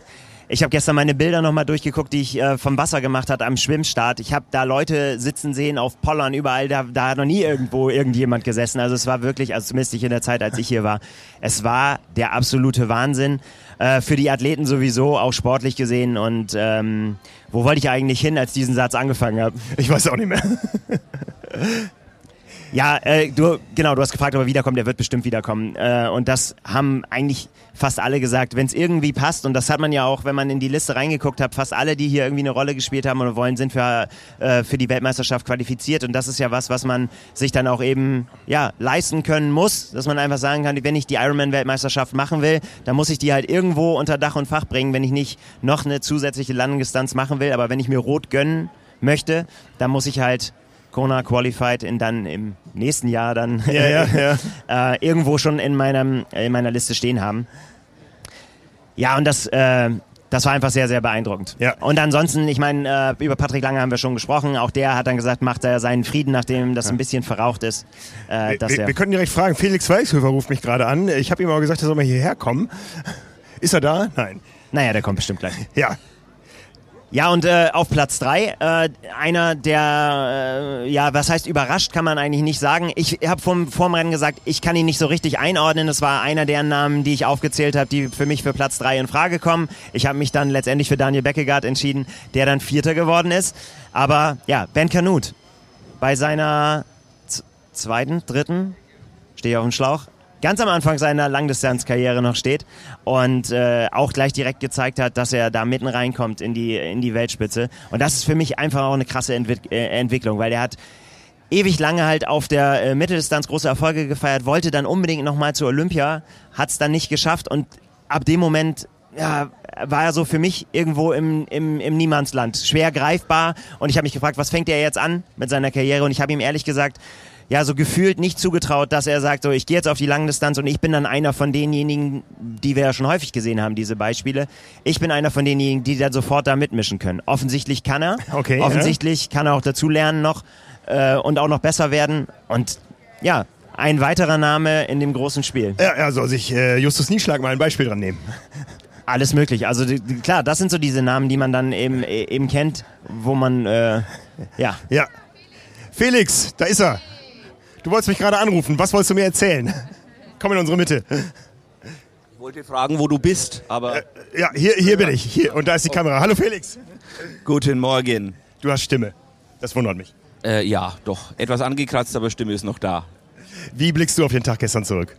Ich habe gestern meine Bilder nochmal durchgeguckt, die ich äh, vom Wasser gemacht hat am Schwimmstart. Ich habe da Leute sitzen sehen auf Pollern überall. Da, da hat noch nie irgendwo irgendjemand gesessen. Also es war wirklich, also zumindest nicht in der Zeit, als ich hier war, es war der absolute Wahnsinn. Äh, für die Athleten sowieso, auch sportlich gesehen. Und ähm, wo wollte ich eigentlich hin, als diesen Satz angefangen habe? Ich weiß auch nicht mehr. Ja, äh, du, genau, du hast gefragt, ob er wiederkommt, er wird bestimmt wiederkommen. Äh, und das haben eigentlich fast alle gesagt, wenn es irgendwie passt, und das hat man ja auch, wenn man in die Liste reingeguckt hat, fast alle, die hier irgendwie eine Rolle gespielt haben oder wollen, sind für, äh, für die Weltmeisterschaft qualifiziert. Und das ist ja was, was man sich dann auch eben ja, leisten können muss, dass man einfach sagen kann, wenn ich die Ironman-Weltmeisterschaft machen will, dann muss ich die halt irgendwo unter Dach und Fach bringen, wenn ich nicht noch eine zusätzliche Landungsdistanz machen will. Aber wenn ich mir rot gönnen möchte, dann muss ich halt Kona Qualified in dann im nächsten Jahr dann ja, ja, ja. äh, irgendwo schon in, meinem, in meiner Liste stehen haben. Ja, und das, äh, das war einfach sehr, sehr beeindruckend. Ja. Und ansonsten, ich meine, äh, über Patrick Lange haben wir schon gesprochen. Auch der hat dann gesagt, macht er seinen Frieden, nachdem das ein bisschen verraucht ist. Äh, wir, wir, wir könnten direkt fragen, Felix Weichshöfer ruft mich gerade an. Ich habe ihm aber gesagt, er soll mal hierher kommen. Ist er da? Nein. Naja, der kommt bestimmt gleich. Ja, ja, und äh, auf Platz drei äh, einer, der, äh, ja, was heißt überrascht, kann man eigentlich nicht sagen. Ich habe vom Vorm gesagt, ich kann ihn nicht so richtig einordnen. Es war einer der Namen, die ich aufgezählt habe, die für mich für Platz drei in Frage kommen. Ich habe mich dann letztendlich für Daniel Beckegaard entschieden, der dann Vierter geworden ist. Aber ja, Ben Canute bei seiner zweiten, dritten, stehe ich auf dem Schlauch, ganz am Anfang seiner Langdistanzkarriere noch steht und äh, auch gleich direkt gezeigt hat, dass er da mitten reinkommt in die, in die Weltspitze. Und das ist für mich einfach auch eine krasse Entwick äh, Entwicklung, weil der hat ewig lange halt auf der äh, Mitteldistanz große Erfolge gefeiert, wollte dann unbedingt nochmal zur Olympia, hat es dann nicht geschafft und ab dem Moment ja, war er so für mich irgendwo im, im, im Niemandsland, schwer greifbar und ich habe mich gefragt, was fängt er jetzt an mit seiner Karriere und ich habe ihm ehrlich gesagt ja so gefühlt nicht zugetraut, dass er sagt, so ich gehe jetzt auf die Langdistanz und ich bin dann einer von denjenigen, die wir ja schon häufig gesehen haben, diese Beispiele. Ich bin einer von denjenigen, die dann sofort da mitmischen können. Offensichtlich kann er. Okay. Offensichtlich ja. kann er auch dazu lernen noch äh, und auch noch besser werden. Und ja, ein weiterer Name in dem großen Spiel. Ja, er soll sich äh, Justus Nieschlag mal ein Beispiel dran nehmen. Alles möglich. Also die, klar, das sind so diese Namen, die man dann eben, e, eben kennt, wo man äh, ja. Ja. Felix, da ist er. Du wolltest mich gerade anrufen. Was wolltest du mir erzählen? Komm in unsere Mitte. Ich wollte fragen, wo du bist, aber. Äh, ja, hier, hier bin ich. Hier. Und da ist die Kamera. Hallo Felix. Guten Morgen. Du hast Stimme. Das wundert mich. Äh, ja, doch. Etwas angekratzt, aber Stimme ist noch da. Wie blickst du auf den Tag gestern zurück?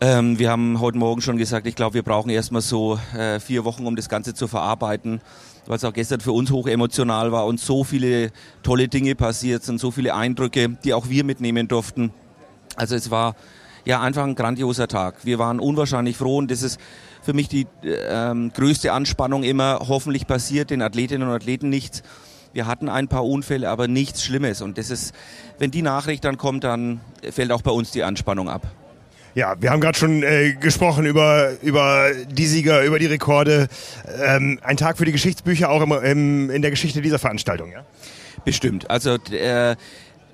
Ähm, wir haben heute Morgen schon gesagt, ich glaube, wir brauchen erstmal so äh, vier Wochen, um das Ganze zu verarbeiten weil es auch gestern für uns hoch emotional war und so viele tolle Dinge passiert sind, so viele Eindrücke, die auch wir mitnehmen durften. Also es war ja einfach ein grandioser Tag. Wir waren unwahrscheinlich froh und das ist für mich die ähm, größte Anspannung immer. Hoffentlich passiert den Athletinnen und Athleten nichts. Wir hatten ein paar Unfälle, aber nichts Schlimmes. Und das ist, wenn die Nachricht dann kommt, dann fällt auch bei uns die Anspannung ab. Ja, wir haben gerade schon äh, gesprochen über, über die Sieger, über die Rekorde. Ähm, ein Tag für die Geschichtsbücher auch im, im, in der Geschichte dieser Veranstaltung, ja? Bestimmt. Also äh,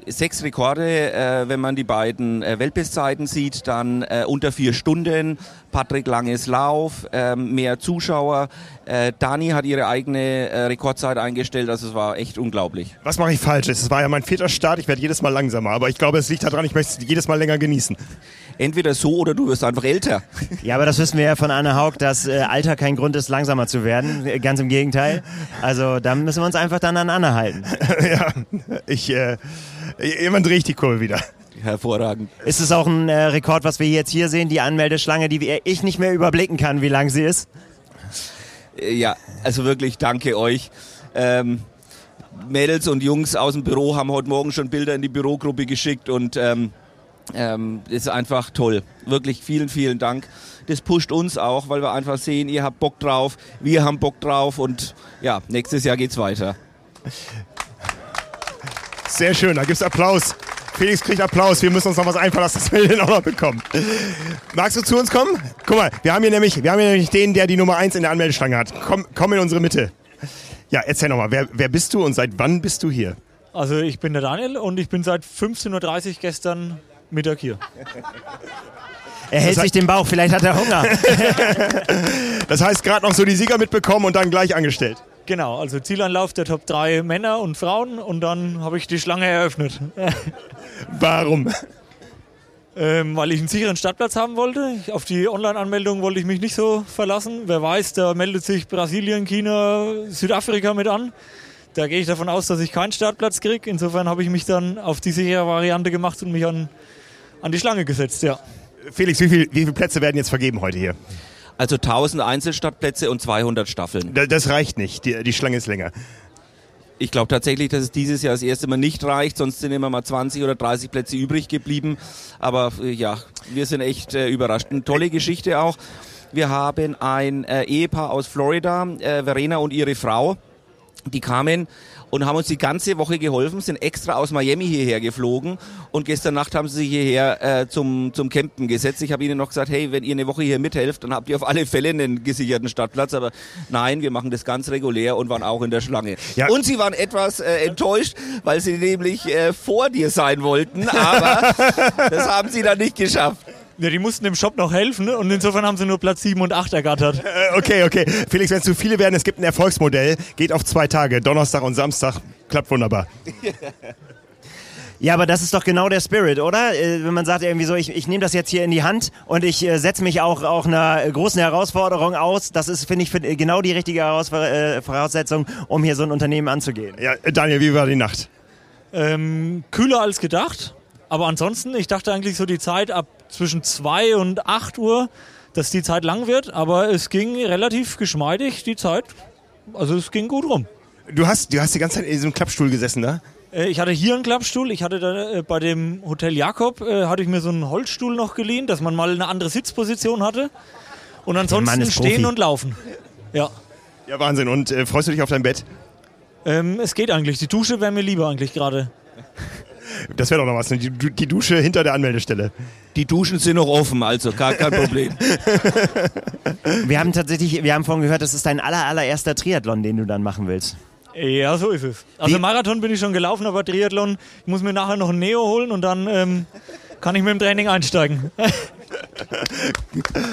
sechs Rekorde, äh, wenn man die beiden äh, Weltbestzeiten sieht, dann äh, unter vier Stunden, Patrick Langes Lauf, äh, mehr Zuschauer. Äh, Dani hat ihre eigene äh, Rekordzeit eingestellt, also es war echt unglaublich. Was mache ich falsch? Es war ja mein vierter Start, ich werde jedes Mal langsamer, aber ich glaube, es liegt daran, ich möchte es jedes Mal länger genießen. Entweder so oder du wirst einfach älter. Ja, aber das wissen wir ja von Anne Haug, dass äh, Alter kein Grund ist, langsamer zu werden. Ganz im Gegenteil. Also da müssen wir uns einfach dann an Anne halten. ja, ich, äh, ich die Kurve wieder. Hervorragend. Ist es auch ein äh, Rekord, was wir jetzt hier sehen, die Anmeldeschlange, die ich nicht mehr überblicken kann, wie lang sie ist? Äh, ja, also wirklich danke euch. Ähm, Mädels und Jungs aus dem Büro haben heute Morgen schon Bilder in die Bürogruppe geschickt und ähm, ähm, ist einfach toll. Wirklich vielen, vielen Dank. Das pusht uns auch, weil wir einfach sehen, ihr habt Bock drauf, wir haben Bock drauf und ja, nächstes Jahr geht's weiter. Sehr schön, da gibt's Applaus. Felix kriegt Applaus. Wir müssen uns noch was einfallen lassen, dass wir den auch noch bekommen. Magst du zu uns kommen? Guck mal, wir haben hier nämlich, wir haben hier nämlich den, der die Nummer 1 in der Anmeldestange hat. Komm, komm in unsere Mitte. Ja, erzähl nochmal, wer, wer bist du und seit wann bist du hier? Also ich bin der Daniel und ich bin seit 15.30 Uhr gestern Mittag hier. Er hält sich den Bauch, vielleicht hat er Hunger. das heißt, gerade noch so die Sieger mitbekommen und dann gleich angestellt. Genau, also Zielanlauf der Top 3 Männer und Frauen und dann habe ich die Schlange eröffnet. Warum? Ähm, weil ich einen sicheren Startplatz haben wollte. Auf die Online-Anmeldung wollte ich mich nicht so verlassen. Wer weiß, da meldet sich Brasilien, China, Südafrika mit an. Da gehe ich davon aus, dass ich keinen Startplatz kriege. Insofern habe ich mich dann auf die sichere Variante gemacht und mich an, an die Schlange gesetzt, ja. Felix, wie, viel, wie viele Plätze werden jetzt vergeben heute hier? Also 1000 Einzelstartplätze und 200 Staffeln. Das reicht nicht, die, die Schlange ist länger. Ich glaube tatsächlich, dass es dieses Jahr das erste Mal nicht reicht, sonst sind immer mal 20 oder 30 Plätze übrig geblieben. Aber äh, ja, wir sind echt äh, überrascht. Eine tolle Geschichte auch. Wir haben ein äh, Ehepaar aus Florida, äh, Verena und ihre Frau. Die kamen und haben uns die ganze Woche geholfen, sind extra aus Miami hierher geflogen und gestern Nacht haben sie sich hierher äh, zum, zum Campen gesetzt. Ich habe ihnen noch gesagt, hey, wenn ihr eine Woche hier mithelft, dann habt ihr auf alle Fälle einen gesicherten Startplatz. Aber nein, wir machen das ganz regulär und waren auch in der Schlange. Ja. Und sie waren etwas äh, enttäuscht, weil sie nämlich äh, vor dir sein wollten, aber das haben sie dann nicht geschafft. Ja, die mussten dem Shop noch helfen und insofern haben sie nur Platz 7 und 8 ergattert. Äh, okay, okay. Felix, wenn es zu viele werden, es gibt ein Erfolgsmodell, geht auf zwei Tage, Donnerstag und Samstag, klappt wunderbar. Ja, aber das ist doch genau der Spirit, oder? Äh, wenn man sagt irgendwie so, ich, ich nehme das jetzt hier in die Hand und ich äh, setze mich auch, auch einer großen Herausforderung aus. Das ist, finde ich, find, genau die richtige äh, Voraussetzung, um hier so ein Unternehmen anzugehen. Ja, Daniel, wie war die Nacht? Ähm, kühler als gedacht. Aber ansonsten, ich dachte eigentlich so die Zeit ab zwischen 2 und 8 Uhr, dass die Zeit lang wird. Aber es ging relativ geschmeidig, die Zeit. Also es ging gut rum. Du hast, du hast die ganze Zeit in diesem Klappstuhl gesessen, da? Äh, ich hatte hier einen Klappstuhl. Ich hatte da, äh, bei dem Hotel Jakob äh, hatte ich mir so einen Holzstuhl noch geliehen, dass man mal eine andere Sitzposition hatte. Und ansonsten stehen und laufen. Ja. Ja, Wahnsinn. Und äh, freust du dich auf dein Bett? Ähm, es geht eigentlich. Die Dusche wäre mir lieber eigentlich gerade. Das wäre doch noch was, ne? die, die, Dusche hinter der Anmeldestelle. Die Duschen sind noch offen, also gar kein Problem. wir haben tatsächlich, wir haben vorhin gehört, das ist dein aller, allererster Triathlon, den du dann machen willst. Ja, so ist es. Also Wie? Marathon bin ich schon gelaufen, aber Triathlon, ich muss mir nachher noch ein Neo holen und dann ähm, kann ich mit dem Training einsteigen.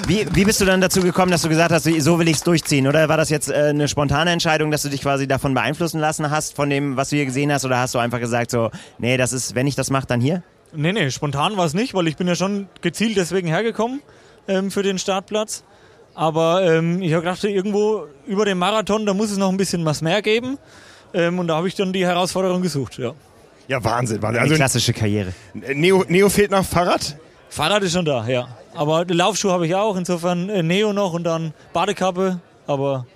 Wie, wie bist du dann dazu gekommen, dass du gesagt hast, so will ich es durchziehen? Oder war das jetzt äh, eine spontane Entscheidung, dass du dich quasi davon beeinflussen lassen hast, von dem, was du hier gesehen hast? Oder hast du einfach gesagt, so, nee, das ist, wenn ich das mache, dann hier? Nee, nee, spontan war es nicht, weil ich bin ja schon gezielt deswegen hergekommen ähm, für den Startplatz. Aber ähm, ich habe gedacht, irgendwo über den Marathon, da muss es noch ein bisschen was mehr geben. Ähm, und da habe ich dann die Herausforderung gesucht, ja. Ja, Wahnsinn. Wahnsinn. Also, Eine klassische Karriere. Neo, Neo fehlt noch Fahrrad? Fahrrad ist schon da, ja. Aber Laufschuhe habe ich auch, insofern äh, Neo noch und dann Badekappe, aber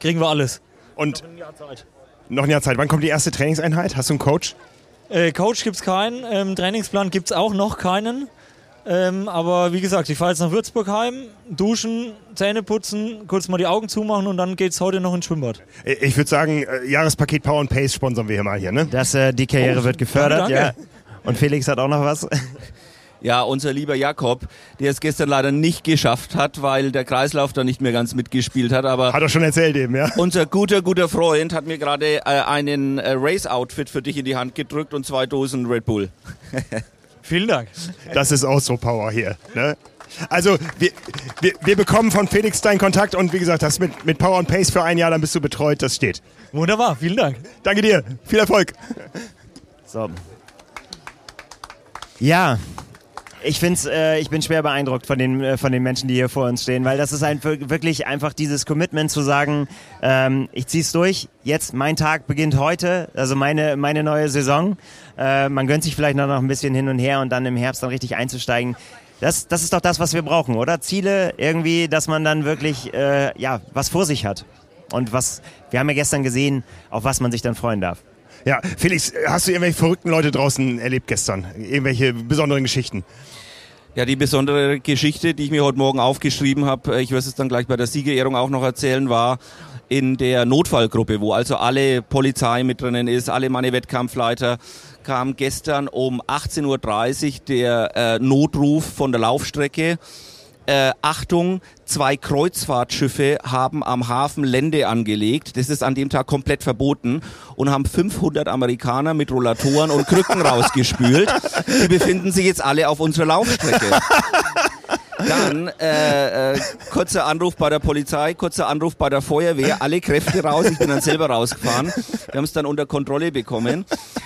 kriegen wir alles. Und noch ein Jahr Zeit. Noch ein Jahr Zeit. Wann kommt die erste Trainingseinheit? Hast du einen Coach? Äh, Coach gibt es keinen, ähm, Trainingsplan gibt es auch noch keinen. Ähm, aber wie gesagt, ich fahre jetzt nach Würzburg heim, duschen, Zähne putzen, kurz mal die Augen zumachen und dann geht es heute noch ins Schwimmbad. Ich würde sagen, äh, Jahrespaket Power and Pace sponsern wir hier mal hier, ne? Das, äh, die Karriere oh, wird gefördert, danke. ja. Und Felix hat auch noch was. Ja, unser lieber Jakob, der es gestern leider nicht geschafft hat, weil der Kreislauf da nicht mehr ganz mitgespielt hat. Aber hat er schon erzählt eben, ja. Unser guter, guter Freund hat mir gerade äh, einen äh, Race-Outfit für dich in die Hand gedrückt und zwei Dosen Red Bull. Vielen Dank. Das ist auch so Power hier. Ne? Also wir, wir, wir, bekommen von Felix deinen Kontakt und wie gesagt, das mit, mit Power und Pace für ein Jahr, dann bist du betreut, das steht. Wunderbar, vielen Dank. Danke dir, viel Erfolg. So. Ja, ich find's, äh, ich bin schwer beeindruckt von den, äh, von den Menschen, die hier vor uns stehen, weil das ist ein, wirklich einfach dieses Commitment zu sagen, ähm, ich zieh's durch, jetzt mein Tag beginnt heute, also meine, meine neue Saison. Äh, man gönnt sich vielleicht noch ein bisschen hin und her und dann im Herbst dann richtig einzusteigen. Das, das ist doch das, was wir brauchen, oder? Ziele irgendwie, dass man dann wirklich äh, ja, was vor sich hat. Und was, wir haben ja gestern gesehen, auf was man sich dann freuen darf. Ja, Felix, hast du irgendwelche verrückten Leute draußen erlebt gestern? Irgendwelche besonderen Geschichten? Ja, die besondere Geschichte, die ich mir heute Morgen aufgeschrieben habe, äh, ich werde es dann gleich bei der Siegerehrung auch noch erzählen, war in der Notfallgruppe, wo also alle Polizei mit drinnen ist, alle meine Wettkampfleiter, kam gestern um 18.30 Uhr der äh, Notruf von der Laufstrecke. Äh, Achtung, zwei Kreuzfahrtschiffe haben am Hafen Lände angelegt. Das ist an dem Tag komplett verboten und haben 500 Amerikaner mit Rollatoren und Krücken rausgespült. Die befinden sich jetzt alle auf unserer Laufstrecke. Dann äh, äh, kurzer Anruf bei der Polizei, kurzer Anruf bei der Feuerwehr, alle Kräfte raus. Ich bin dann selber rausgefahren. Wir haben es dann unter Kontrolle bekommen.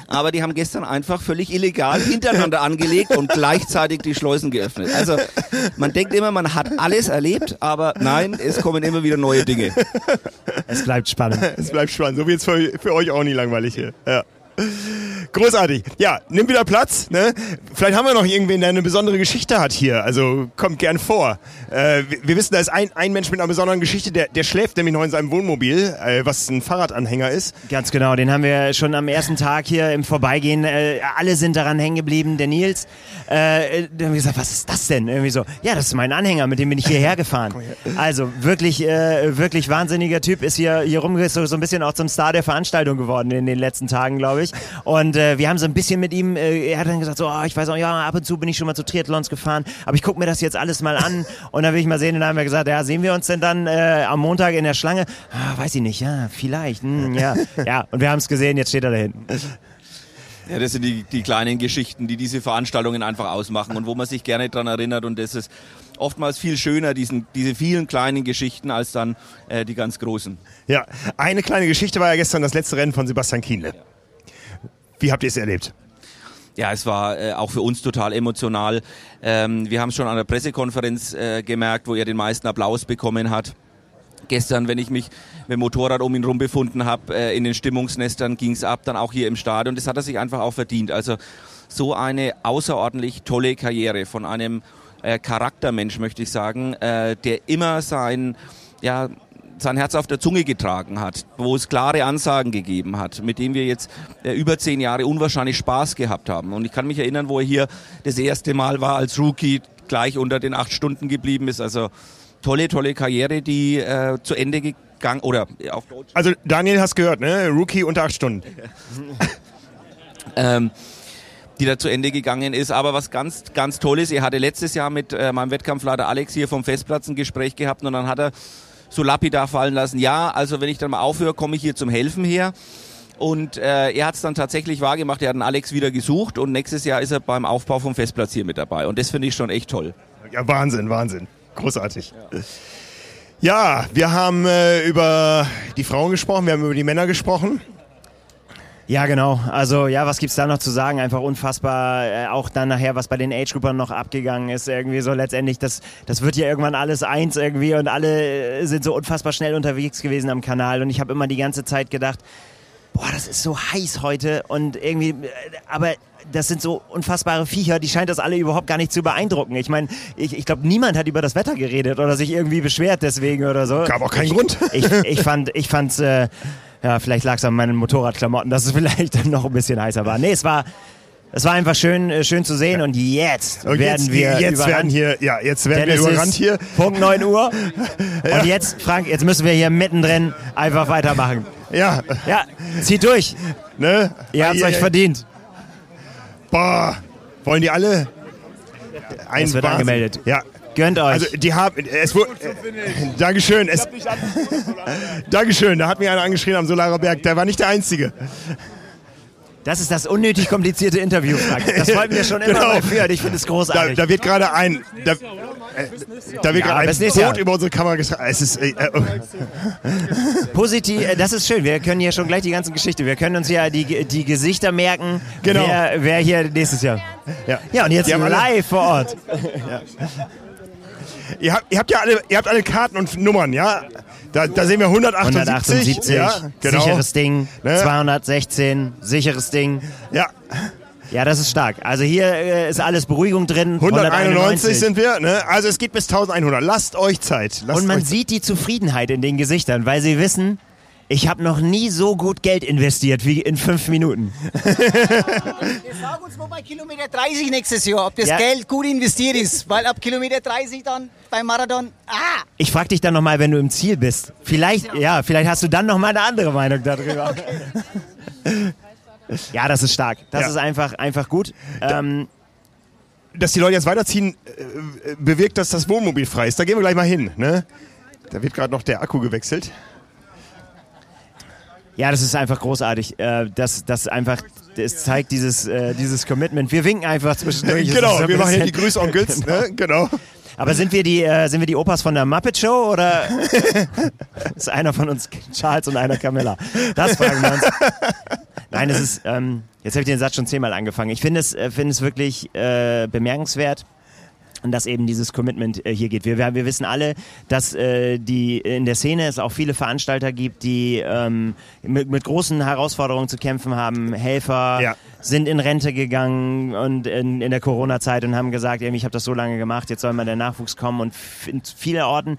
Aber die haben gestern einfach völlig illegal hintereinander angelegt und gleichzeitig die Schleusen geöffnet. Also man denkt immer, man hat alles erlebt, aber nein, es kommen immer wieder neue Dinge. Es bleibt spannend. Es bleibt spannend. So wird es für, für euch auch nie langweilig hier. Ja. Großartig. Ja, nimm wieder Platz. Ne? Vielleicht haben wir noch irgendwen, der eine besondere Geschichte hat hier. Also kommt gern vor. Äh, wir, wir, wissen, da ist ein, ein Mensch mit einer besonderen Geschichte, der, der schläft nämlich noch in seinem Wohnmobil, äh, was ein Fahrradanhänger ist. Ganz genau, den haben wir schon am ersten Tag hier im Vorbeigehen. Äh, alle sind daran hängen geblieben. Der Nils, äh, da haben wir gesagt, was ist das denn? Irgendwie so, ja, das ist mein Anhänger, mit dem bin ich hierher gefahren. Also wirklich, äh, wirklich wahnsinniger Typ, ist hier, hier rum, so, so ein bisschen auch zum Star der Veranstaltung geworden in den letzten Tagen, glaube ich. Und äh, wir haben so ein bisschen mit ihm, äh, er hat dann gesagt, so, oh, ich weiß auch, ja, ab und zu bin ich schon mal zu Triathlons gefahren, aber ich gucke mir das jetzt alles mal an und dann will ich mal sehen. Und dann haben wir gesagt, ja, sehen wir uns denn dann äh, am Montag in der Schlange? Ah, weiß ich nicht, ja, vielleicht, hm, ja, ja. Und wir haben es gesehen, jetzt steht er da hinten. Ja, das sind die, die kleinen Geschichten, die diese Veranstaltungen einfach ausmachen und wo man sich gerne dran erinnert und das ist oftmals viel schöner, diesen, diese vielen kleinen Geschichten, als dann äh, die ganz großen. Ja, eine kleine Geschichte war ja gestern das letzte Rennen von Sebastian Kienle. Ja. Wie habt ihr es erlebt? Ja, es war äh, auch für uns total emotional. Ähm, wir haben es schon an der Pressekonferenz äh, gemerkt, wo er den meisten Applaus bekommen hat. Gestern, wenn ich mich mit dem Motorrad um ihn rum befunden habe, äh, in den Stimmungsnestern ging es ab, dann auch hier im Stadion. Das hat er sich einfach auch verdient. Also so eine außerordentlich tolle Karriere von einem äh, Charaktermensch, möchte ich sagen, äh, der immer sein, ja, sein Herz auf der Zunge getragen hat, wo es klare Ansagen gegeben hat, mit dem wir jetzt äh, über zehn Jahre unwahrscheinlich Spaß gehabt haben. Und ich kann mich erinnern, wo er hier das erste Mal war als Rookie, gleich unter den acht Stunden geblieben ist. Also tolle, tolle Karriere, die äh, zu Ende gegangen oder auf Deutsch. Also Daniel hast gehört, ne? Rookie unter acht Stunden. ähm, die da zu Ende gegangen ist. Aber was ganz, ganz toll ist, er hatte letztes Jahr mit äh, meinem Wettkampfleiter Alex hier vom Festplatz ein Gespräch gehabt und dann hat er so lapidar fallen lassen, ja, also wenn ich dann mal aufhöre, komme ich hier zum Helfen her. Und äh, er hat es dann tatsächlich wahrgemacht, er hat einen Alex wieder gesucht und nächstes Jahr ist er beim Aufbau vom Festplatz hier mit dabei. Und das finde ich schon echt toll. Ja, Wahnsinn, Wahnsinn. Großartig. Ja. Ja, wir haben äh, über die Frauen gesprochen, wir haben über die Männer gesprochen. Ja, genau. Also ja, was gibt's da noch zu sagen? Einfach unfassbar. Äh, auch dann nachher, was bei den Age-Groupern noch abgegangen ist, irgendwie so letztendlich, das, das wird ja irgendwann alles eins irgendwie und alle sind so unfassbar schnell unterwegs gewesen am Kanal. Und ich habe immer die ganze Zeit gedacht, boah, das ist so heiß heute und irgendwie, äh, aber das sind so unfassbare Viecher, die scheint das alle überhaupt gar nicht zu beeindrucken. Ich meine, ich, ich glaube, niemand hat über das Wetter geredet oder sich irgendwie beschwert deswegen oder so. Gab auch keinen ich, Grund. Ich, ich fand, ich fand's, äh, ja, vielleicht lag es an meinen Motorradklamotten, dass es vielleicht noch ein bisschen heißer war. Nee, es war, es war einfach schön, äh, schön zu sehen und jetzt und werden jetzt, wir jetzt überrannt. werden hier, ja, jetzt werden Dennis wir überrannt hier. Punkt 9 Uhr. ja. Und jetzt, Frank, jetzt müssen wir hier mittendrin einfach weitermachen. Ja. Ja, zieht durch. Ne? Ihr habt es euch verdient. Boah, wollen die alle? Ein es wird Wahnsinn. angemeldet. Ja, Gönnt euch. Also die haben es wurde äh, Dankeschön. Es, Dankeschön. Da hat mir einer angeschrien am Solarer Berg. Der war nicht der einzige. Das ist das unnötig komplizierte Interview, Frank. Das wollten wir schon immer genau. mal führen. Ich finde es großartig. Da, da, wird gerade ein, da, äh, da wird ja, gerade ein Boot über unsere Kamera gesagt. Es ist äh, äh, positiv. Äh, das ist schön. Wir können hier schon gleich die ganze Geschichte. Wir können uns ja die, die Gesichter merken. Genau. Wer, wer hier nächstes Jahr. Ja, ja und jetzt live vor Ort. Ja. Ihr habt, ihr habt ja alle, ihr habt alle Karten und Nummern, ja? Da, da sehen wir 178. 178 ja, genau. sicheres Ding. Ne? 216, sicheres Ding. Ja. Ja, das ist stark. Also hier äh, ist alles Beruhigung drin. 191 191. sind wir. Ne? Also es geht bis 1100. Lasst euch Zeit. Lasst und man sieht die Zufriedenheit in den Gesichtern, weil sie wissen, Ich habe noch nie so gut Geld investiert wie in fünf Minuten. Wir sagen uns mal bei Kilometer 30 nächstes Jahr, ob das ja. Geld gut investiert ist, weil ab Kilometer 30 dann beim Marathon. Ah! Ich frage dich dann nochmal, wenn du im Ziel bist. Vielleicht, ja, vielleicht hast du dann nochmal eine andere Meinung darüber. Okay. ja, das ist stark. Das ja. ist einfach, einfach gut. Ähm, dass die Leute jetzt weiterziehen, äh, bewirkt, dass das Wohnmobil frei ist. Da gehen wir gleich mal hin. Ne? Da wird gerade noch der Akku gewechselt. Ja, das ist einfach großartig. Äh, das, das einfach, es zeigt dieses, äh, dieses Commitment. Wir winken einfach zwischendurch. genau, so wir machen hier die Grüßonkels. genau. Ne? genau. Aber sind wir die, äh, sind wir die Opas von der Muppet Show oder ist einer von uns Charles und einer Camilla? Das fragen wir uns. Nein, es ist, ähm, jetzt habe ich den Satz schon zehnmal angefangen. Ich finde es, äh, finde es wirklich äh, bemerkenswert und dass eben dieses Commitment äh, hier geht. Wir, wir, wir, wissen alle, dass äh, die in der Szene es auch viele Veranstalter gibt, die ähm, mit, mit, großen Herausforderungen zu kämpfen haben. Helfer ja. sind in Rente gegangen und in, in der Corona-Zeit und haben gesagt, ich habe das so lange gemacht, jetzt soll mal der Nachwuchs kommen. Und in vielen Orten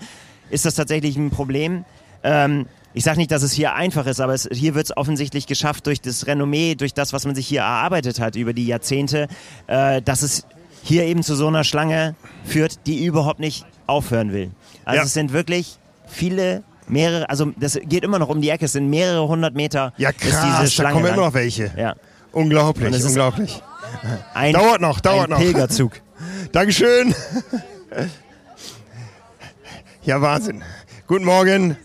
ist das tatsächlich ein Problem. Ähm, ich sage nicht, dass es hier einfach ist, aber es, hier wird es offensichtlich geschafft durch das Renommee, durch das, was man sich hier erarbeitet hat über die Jahrzehnte, äh, dass es hier eben zu so einer Schlange führt, die überhaupt nicht aufhören will. Also ja. es sind wirklich viele mehrere, also das geht immer noch um die Ecke, es sind mehrere hundert Meter. Ja krass, diese Schlange da kommen immer noch welche. Ja. Unglaublich, unglaublich. Ein, dauert noch, dauert ein noch. Pilgerzug. Dankeschön. ja, Wahnsinn. Guten Morgen.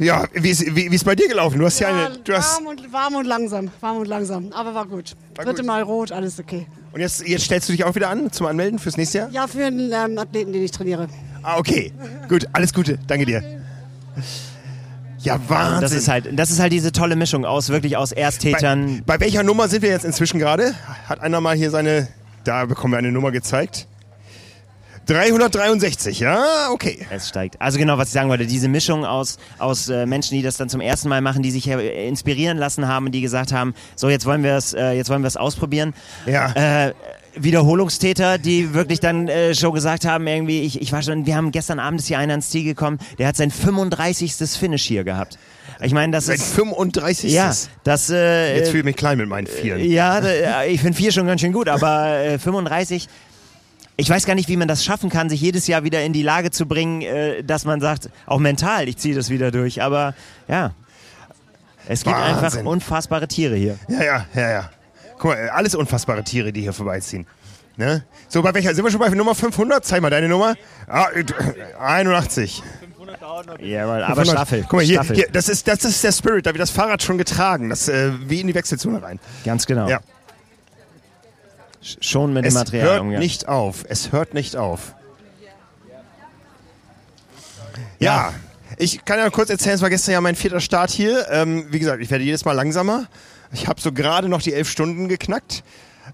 Ja, wie ist, wie, wie ist bei dir gelaufen? Du hast ja, ja eine. Du hast warm, und, warm und langsam, warm und langsam. Aber war gut. War Dritte gut. Mal rot, alles okay. Und jetzt, jetzt stellst du dich auch wieder an zum Anmelden fürs nächste Jahr? Ja, für einen ähm, Athleten, den ich trainiere. Ah, okay. Gut, alles Gute. Danke dir. Ja, Wahnsinn. Das ist halt, das ist halt diese tolle Mischung aus wirklich aus Ersttätern. Bei, bei welcher Nummer sind wir jetzt inzwischen gerade? Hat einer mal hier seine, da bekommen wir eine Nummer gezeigt. 363, ja, okay. Es steigt. Also genau, was ich sagen wollte, diese Mischung aus, aus äh, Menschen, die das dann zum ersten Mal machen, die sich äh, inspirieren lassen haben, die gesagt haben, so jetzt wollen wir es, äh, jetzt wollen wir es ausprobieren. Ja. Äh, Wiederholungstäter, die wirklich dann äh, schon gesagt haben, irgendwie, ich, ich war schon, wir haben gestern Abend ist hier einer ans Ziel gekommen, der hat sein 35. Finish hier gehabt. Ich meine, das Sein ist 35. Ja, das. Äh, Jetzt fühle ich mich klein mit meinen Vieren. Ja, ich finde vier schon ganz schön gut, aber äh, 35 ich weiß gar nicht, wie man das schaffen kann, sich jedes Jahr wieder in die Lage zu bringen, äh, dass man sagt, auch mental, ich ziehe das wieder durch. Aber ja, es gibt Wahnsinn. einfach unfassbare Tiere hier. Ja, ja, ja, ja. Guck mal, alles unfassbare Tiere, die hier vorbeiziehen. Ne? So, bei welcher? Sind wir schon bei Nummer 500? Zeig mal deine Nummer. Ah, 81. Ja, aber, aber Staffel. Guck mal, hier, hier, das, ist, das ist der Spirit, da wird das Fahrrad schon getragen. Das, äh, wie in die Wechselzone rein. Ganz genau. Ja schon mit es dem Material hört umgehen. nicht auf. Es hört nicht auf. Ja. ja. Ich kann ja kurz erzählen, es war gestern ja mein vierter Start hier. Ähm, wie gesagt, ich werde jedes Mal langsamer. Ich habe so gerade noch die elf Stunden geknackt.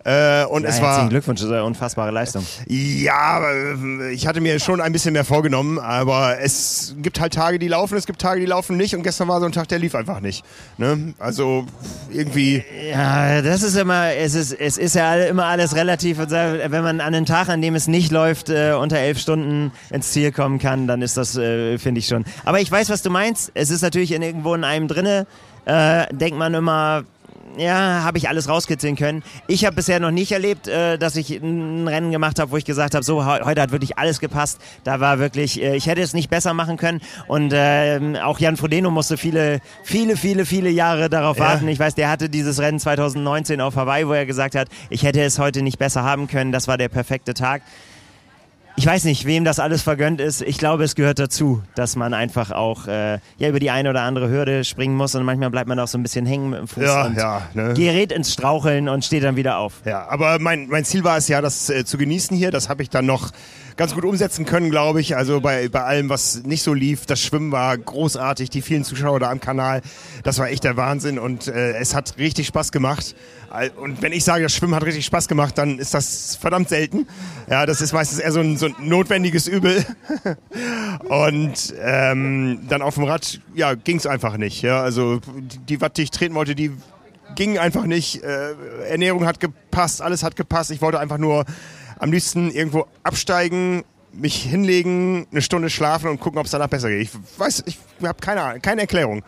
Äh, und ja, es war. Herzlichen Glückwunsch, das ist eine unfassbare Leistung. Ja, ich hatte mir schon ein bisschen mehr vorgenommen, aber es gibt halt Tage, die laufen, es gibt Tage, die laufen nicht und gestern war so ein Tag, der lief einfach nicht. Ne? Also irgendwie. Ja, das ist immer, es ist, es ist ja immer alles relativ. Wenn man an den Tag, an dem es nicht läuft, äh, unter elf Stunden ins Ziel kommen kann, dann ist das, äh, finde ich schon. Aber ich weiß, was du meinst. Es ist natürlich in irgendwo in einem drinne. Äh, denkt man immer, ja, habe ich alles rauskitzeln können. Ich habe bisher noch nicht erlebt, äh, dass ich ein Rennen gemacht habe, wo ich gesagt habe, so heute hat wirklich alles gepasst. Da war wirklich, äh, ich hätte es nicht besser machen können. Und äh, auch Jan Frodeno musste viele, viele, viele, viele Jahre darauf ja. warten. Ich weiß, der hatte dieses Rennen 2019 auf Hawaii, wo er gesagt hat, ich hätte es heute nicht besser haben können. Das war der perfekte Tag ich weiß nicht, wem das alles vergönnt ist. Ich glaube, es gehört dazu, dass man einfach auch äh, ja über die eine oder andere Hürde springen muss und manchmal bleibt man auch so ein bisschen hängen mit dem Fuß ja, und ja, ne? gerät ins Straucheln und steht dann wieder auf. Ja, aber mein, mein Ziel war es ja, das äh, zu genießen hier. Das habe ich dann noch ganz gut umsetzen können, glaube ich. Also bei, bei allem, was nicht so lief. Das Schwimmen war großartig, die vielen Zuschauer da am Kanal. Das war echt der Wahnsinn und äh, es hat richtig Spaß gemacht. Und wenn ich sage, das Schwimmen hat richtig Spaß gemacht, dann ist das verdammt selten. Ja, das ist meistens eher so ein, so ein notwendiges Übel. und ähm, dann auf dem Rad, ja, ging es einfach nicht. Ja, also die, Watt, die ich treten wollte, die ging einfach nicht. Äh, Ernährung hat gepasst, alles hat gepasst. Ich wollte einfach nur am liebsten irgendwo absteigen, mich hinlegen, eine Stunde schlafen und gucken, ob es danach besser geht. Ich weiß, ich habe keine, keine Erklärung.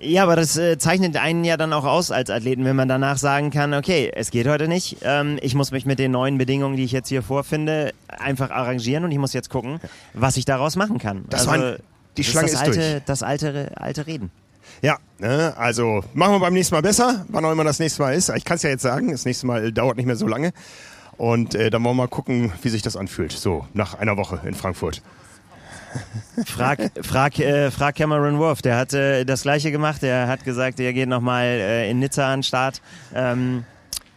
Ja, aber das äh, zeichnet einen ja dann auch aus als Athleten, wenn man danach sagen kann, okay, es geht heute nicht. Ähm, ich muss mich mit den neuen Bedingungen, die ich jetzt hier vorfinde, einfach arrangieren und ich muss jetzt gucken, was ich daraus machen kann. Das also, waren, die Schlange ist, das alte, durch. Das alte, alte Reden. Ja, ne, also machen wir beim nächsten Mal besser, wann auch immer das nächste Mal ist. Ich kann es ja jetzt sagen, das nächste Mal dauert nicht mehr so lange. Und äh, dann wollen wir mal gucken, wie sich das anfühlt. So, nach einer Woche in Frankfurt. Frag, frag, äh, frag Cameron Wolf, der hat äh, das gleiche gemacht. Er hat gesagt, er geht nochmal äh, in Nizza an den Start. Ähm,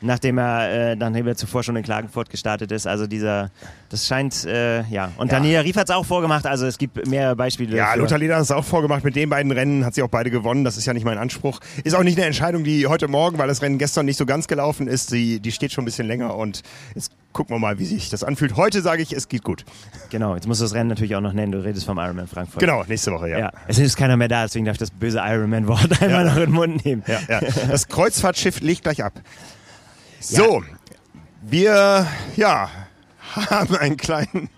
nachdem er, äh, nachdem er zuvor schon in Klagenfurt gestartet ist. Also dieser, das scheint, äh, ja. Und ja. Daniela Rief hat es auch vorgemacht, also es gibt mehr Beispiele. Ja, dafür. Lothar Leder hat es auch vorgemacht. Mit den beiden Rennen hat sie auch beide gewonnen. Das ist ja nicht mein Anspruch. Ist auch nicht eine Entscheidung, die heute Morgen, weil das Rennen gestern nicht so ganz gelaufen ist, die, die steht schon ein bisschen länger und jetzt gucken wir mal, wie sich das anfühlt. Heute sage ich, es geht gut. Genau, jetzt musst du das Rennen natürlich auch noch nennen. Du redest vom Ironman Frankfurt. Genau, nächste Woche, ja. ja. Es ist keiner mehr da, deswegen darf ich das böse Ironman-Wort einmal ja. noch in den Mund nehmen. Ja, ja. Das Kreuzfahrtschiff legt gleich ab. So, wir ja, haben einen kleinen.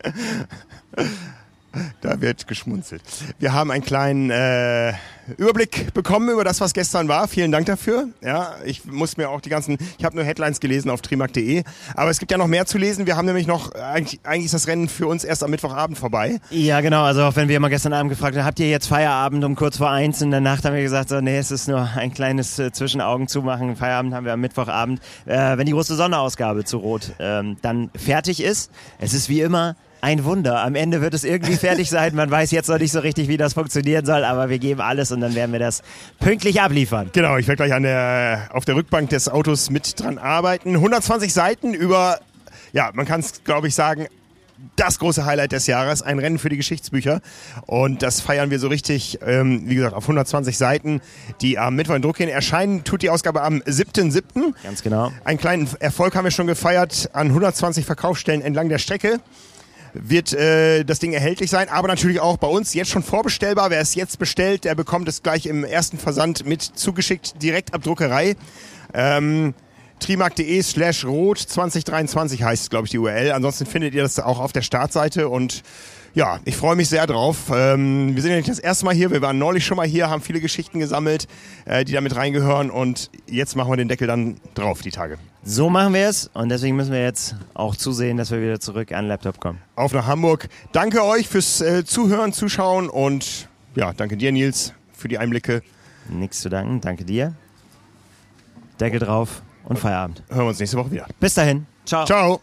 da wird geschmunzelt. Wir haben einen kleinen äh, Überblick bekommen über das, was gestern war. Vielen Dank dafür. Ja, ich muss mir auch die ganzen, ich habe nur Headlines gelesen auf trimark.de, aber es gibt ja noch mehr zu lesen. Wir haben nämlich noch, eigentlich, eigentlich ist das Rennen für uns erst am Mittwochabend vorbei. Ja, genau. Also auch wenn wir mal gestern Abend gefragt haben, habt ihr jetzt Feierabend um kurz vor eins? In der Nacht haben wir gesagt, so, nee, es ist nur ein kleines äh, Zwischenaugen zumachen. Feierabend haben wir am Mittwochabend. Äh, wenn die große Sonderausgabe zu Rot ähm, dann fertig ist, es ist wie immer ein Wunder. Am Ende wird es irgendwie fertig sein. Man weiß jetzt noch nicht so richtig, wie das funktionieren soll, aber wir geben alles und dann werden wir das pünktlich abliefern. Genau, ich werde gleich an der, auf der Rückbank des Autos mit dran arbeiten. 120 Seiten über, ja, man kann es, glaube ich, sagen, das große Highlight des Jahres, ein Rennen für die Geschichtsbücher. Und das feiern wir so richtig, ähm, wie gesagt, auf 120 Seiten, die am Mittwoch in Druck gehen. Erscheinen tut die Ausgabe am 7.7. Ganz genau. Einen kleinen Erfolg haben wir schon gefeiert an 120 Verkaufsstellen entlang der Strecke wird äh, das Ding erhältlich sein, aber natürlich auch bei uns jetzt schon vorbestellbar. Wer es jetzt bestellt, der bekommt es gleich im ersten Versand mit zugeschickt, direkt ab Druckerei. Ähm, trimark.de slash rot 2023 heißt, glaube ich, die URL. Ansonsten findet ihr das auch auf der Startseite und ja, ich freue mich sehr drauf. Ähm, wir sind ja nicht das erste Mal hier, wir waren neulich schon mal hier, haben viele Geschichten gesammelt, äh, die damit reingehören und jetzt machen wir den Deckel dann drauf, die Tage. So machen wir es und deswegen müssen wir jetzt auch zusehen, dass wir wieder zurück an den Laptop kommen. Auf nach Hamburg. Danke euch fürs äh, Zuhören, Zuschauen und ja, danke dir, Nils, für die Einblicke. Nichts zu danken, danke dir. Deckel drauf und Feierabend. Hören wir uns nächste Woche wieder. Bis dahin. Ciao. Ciao.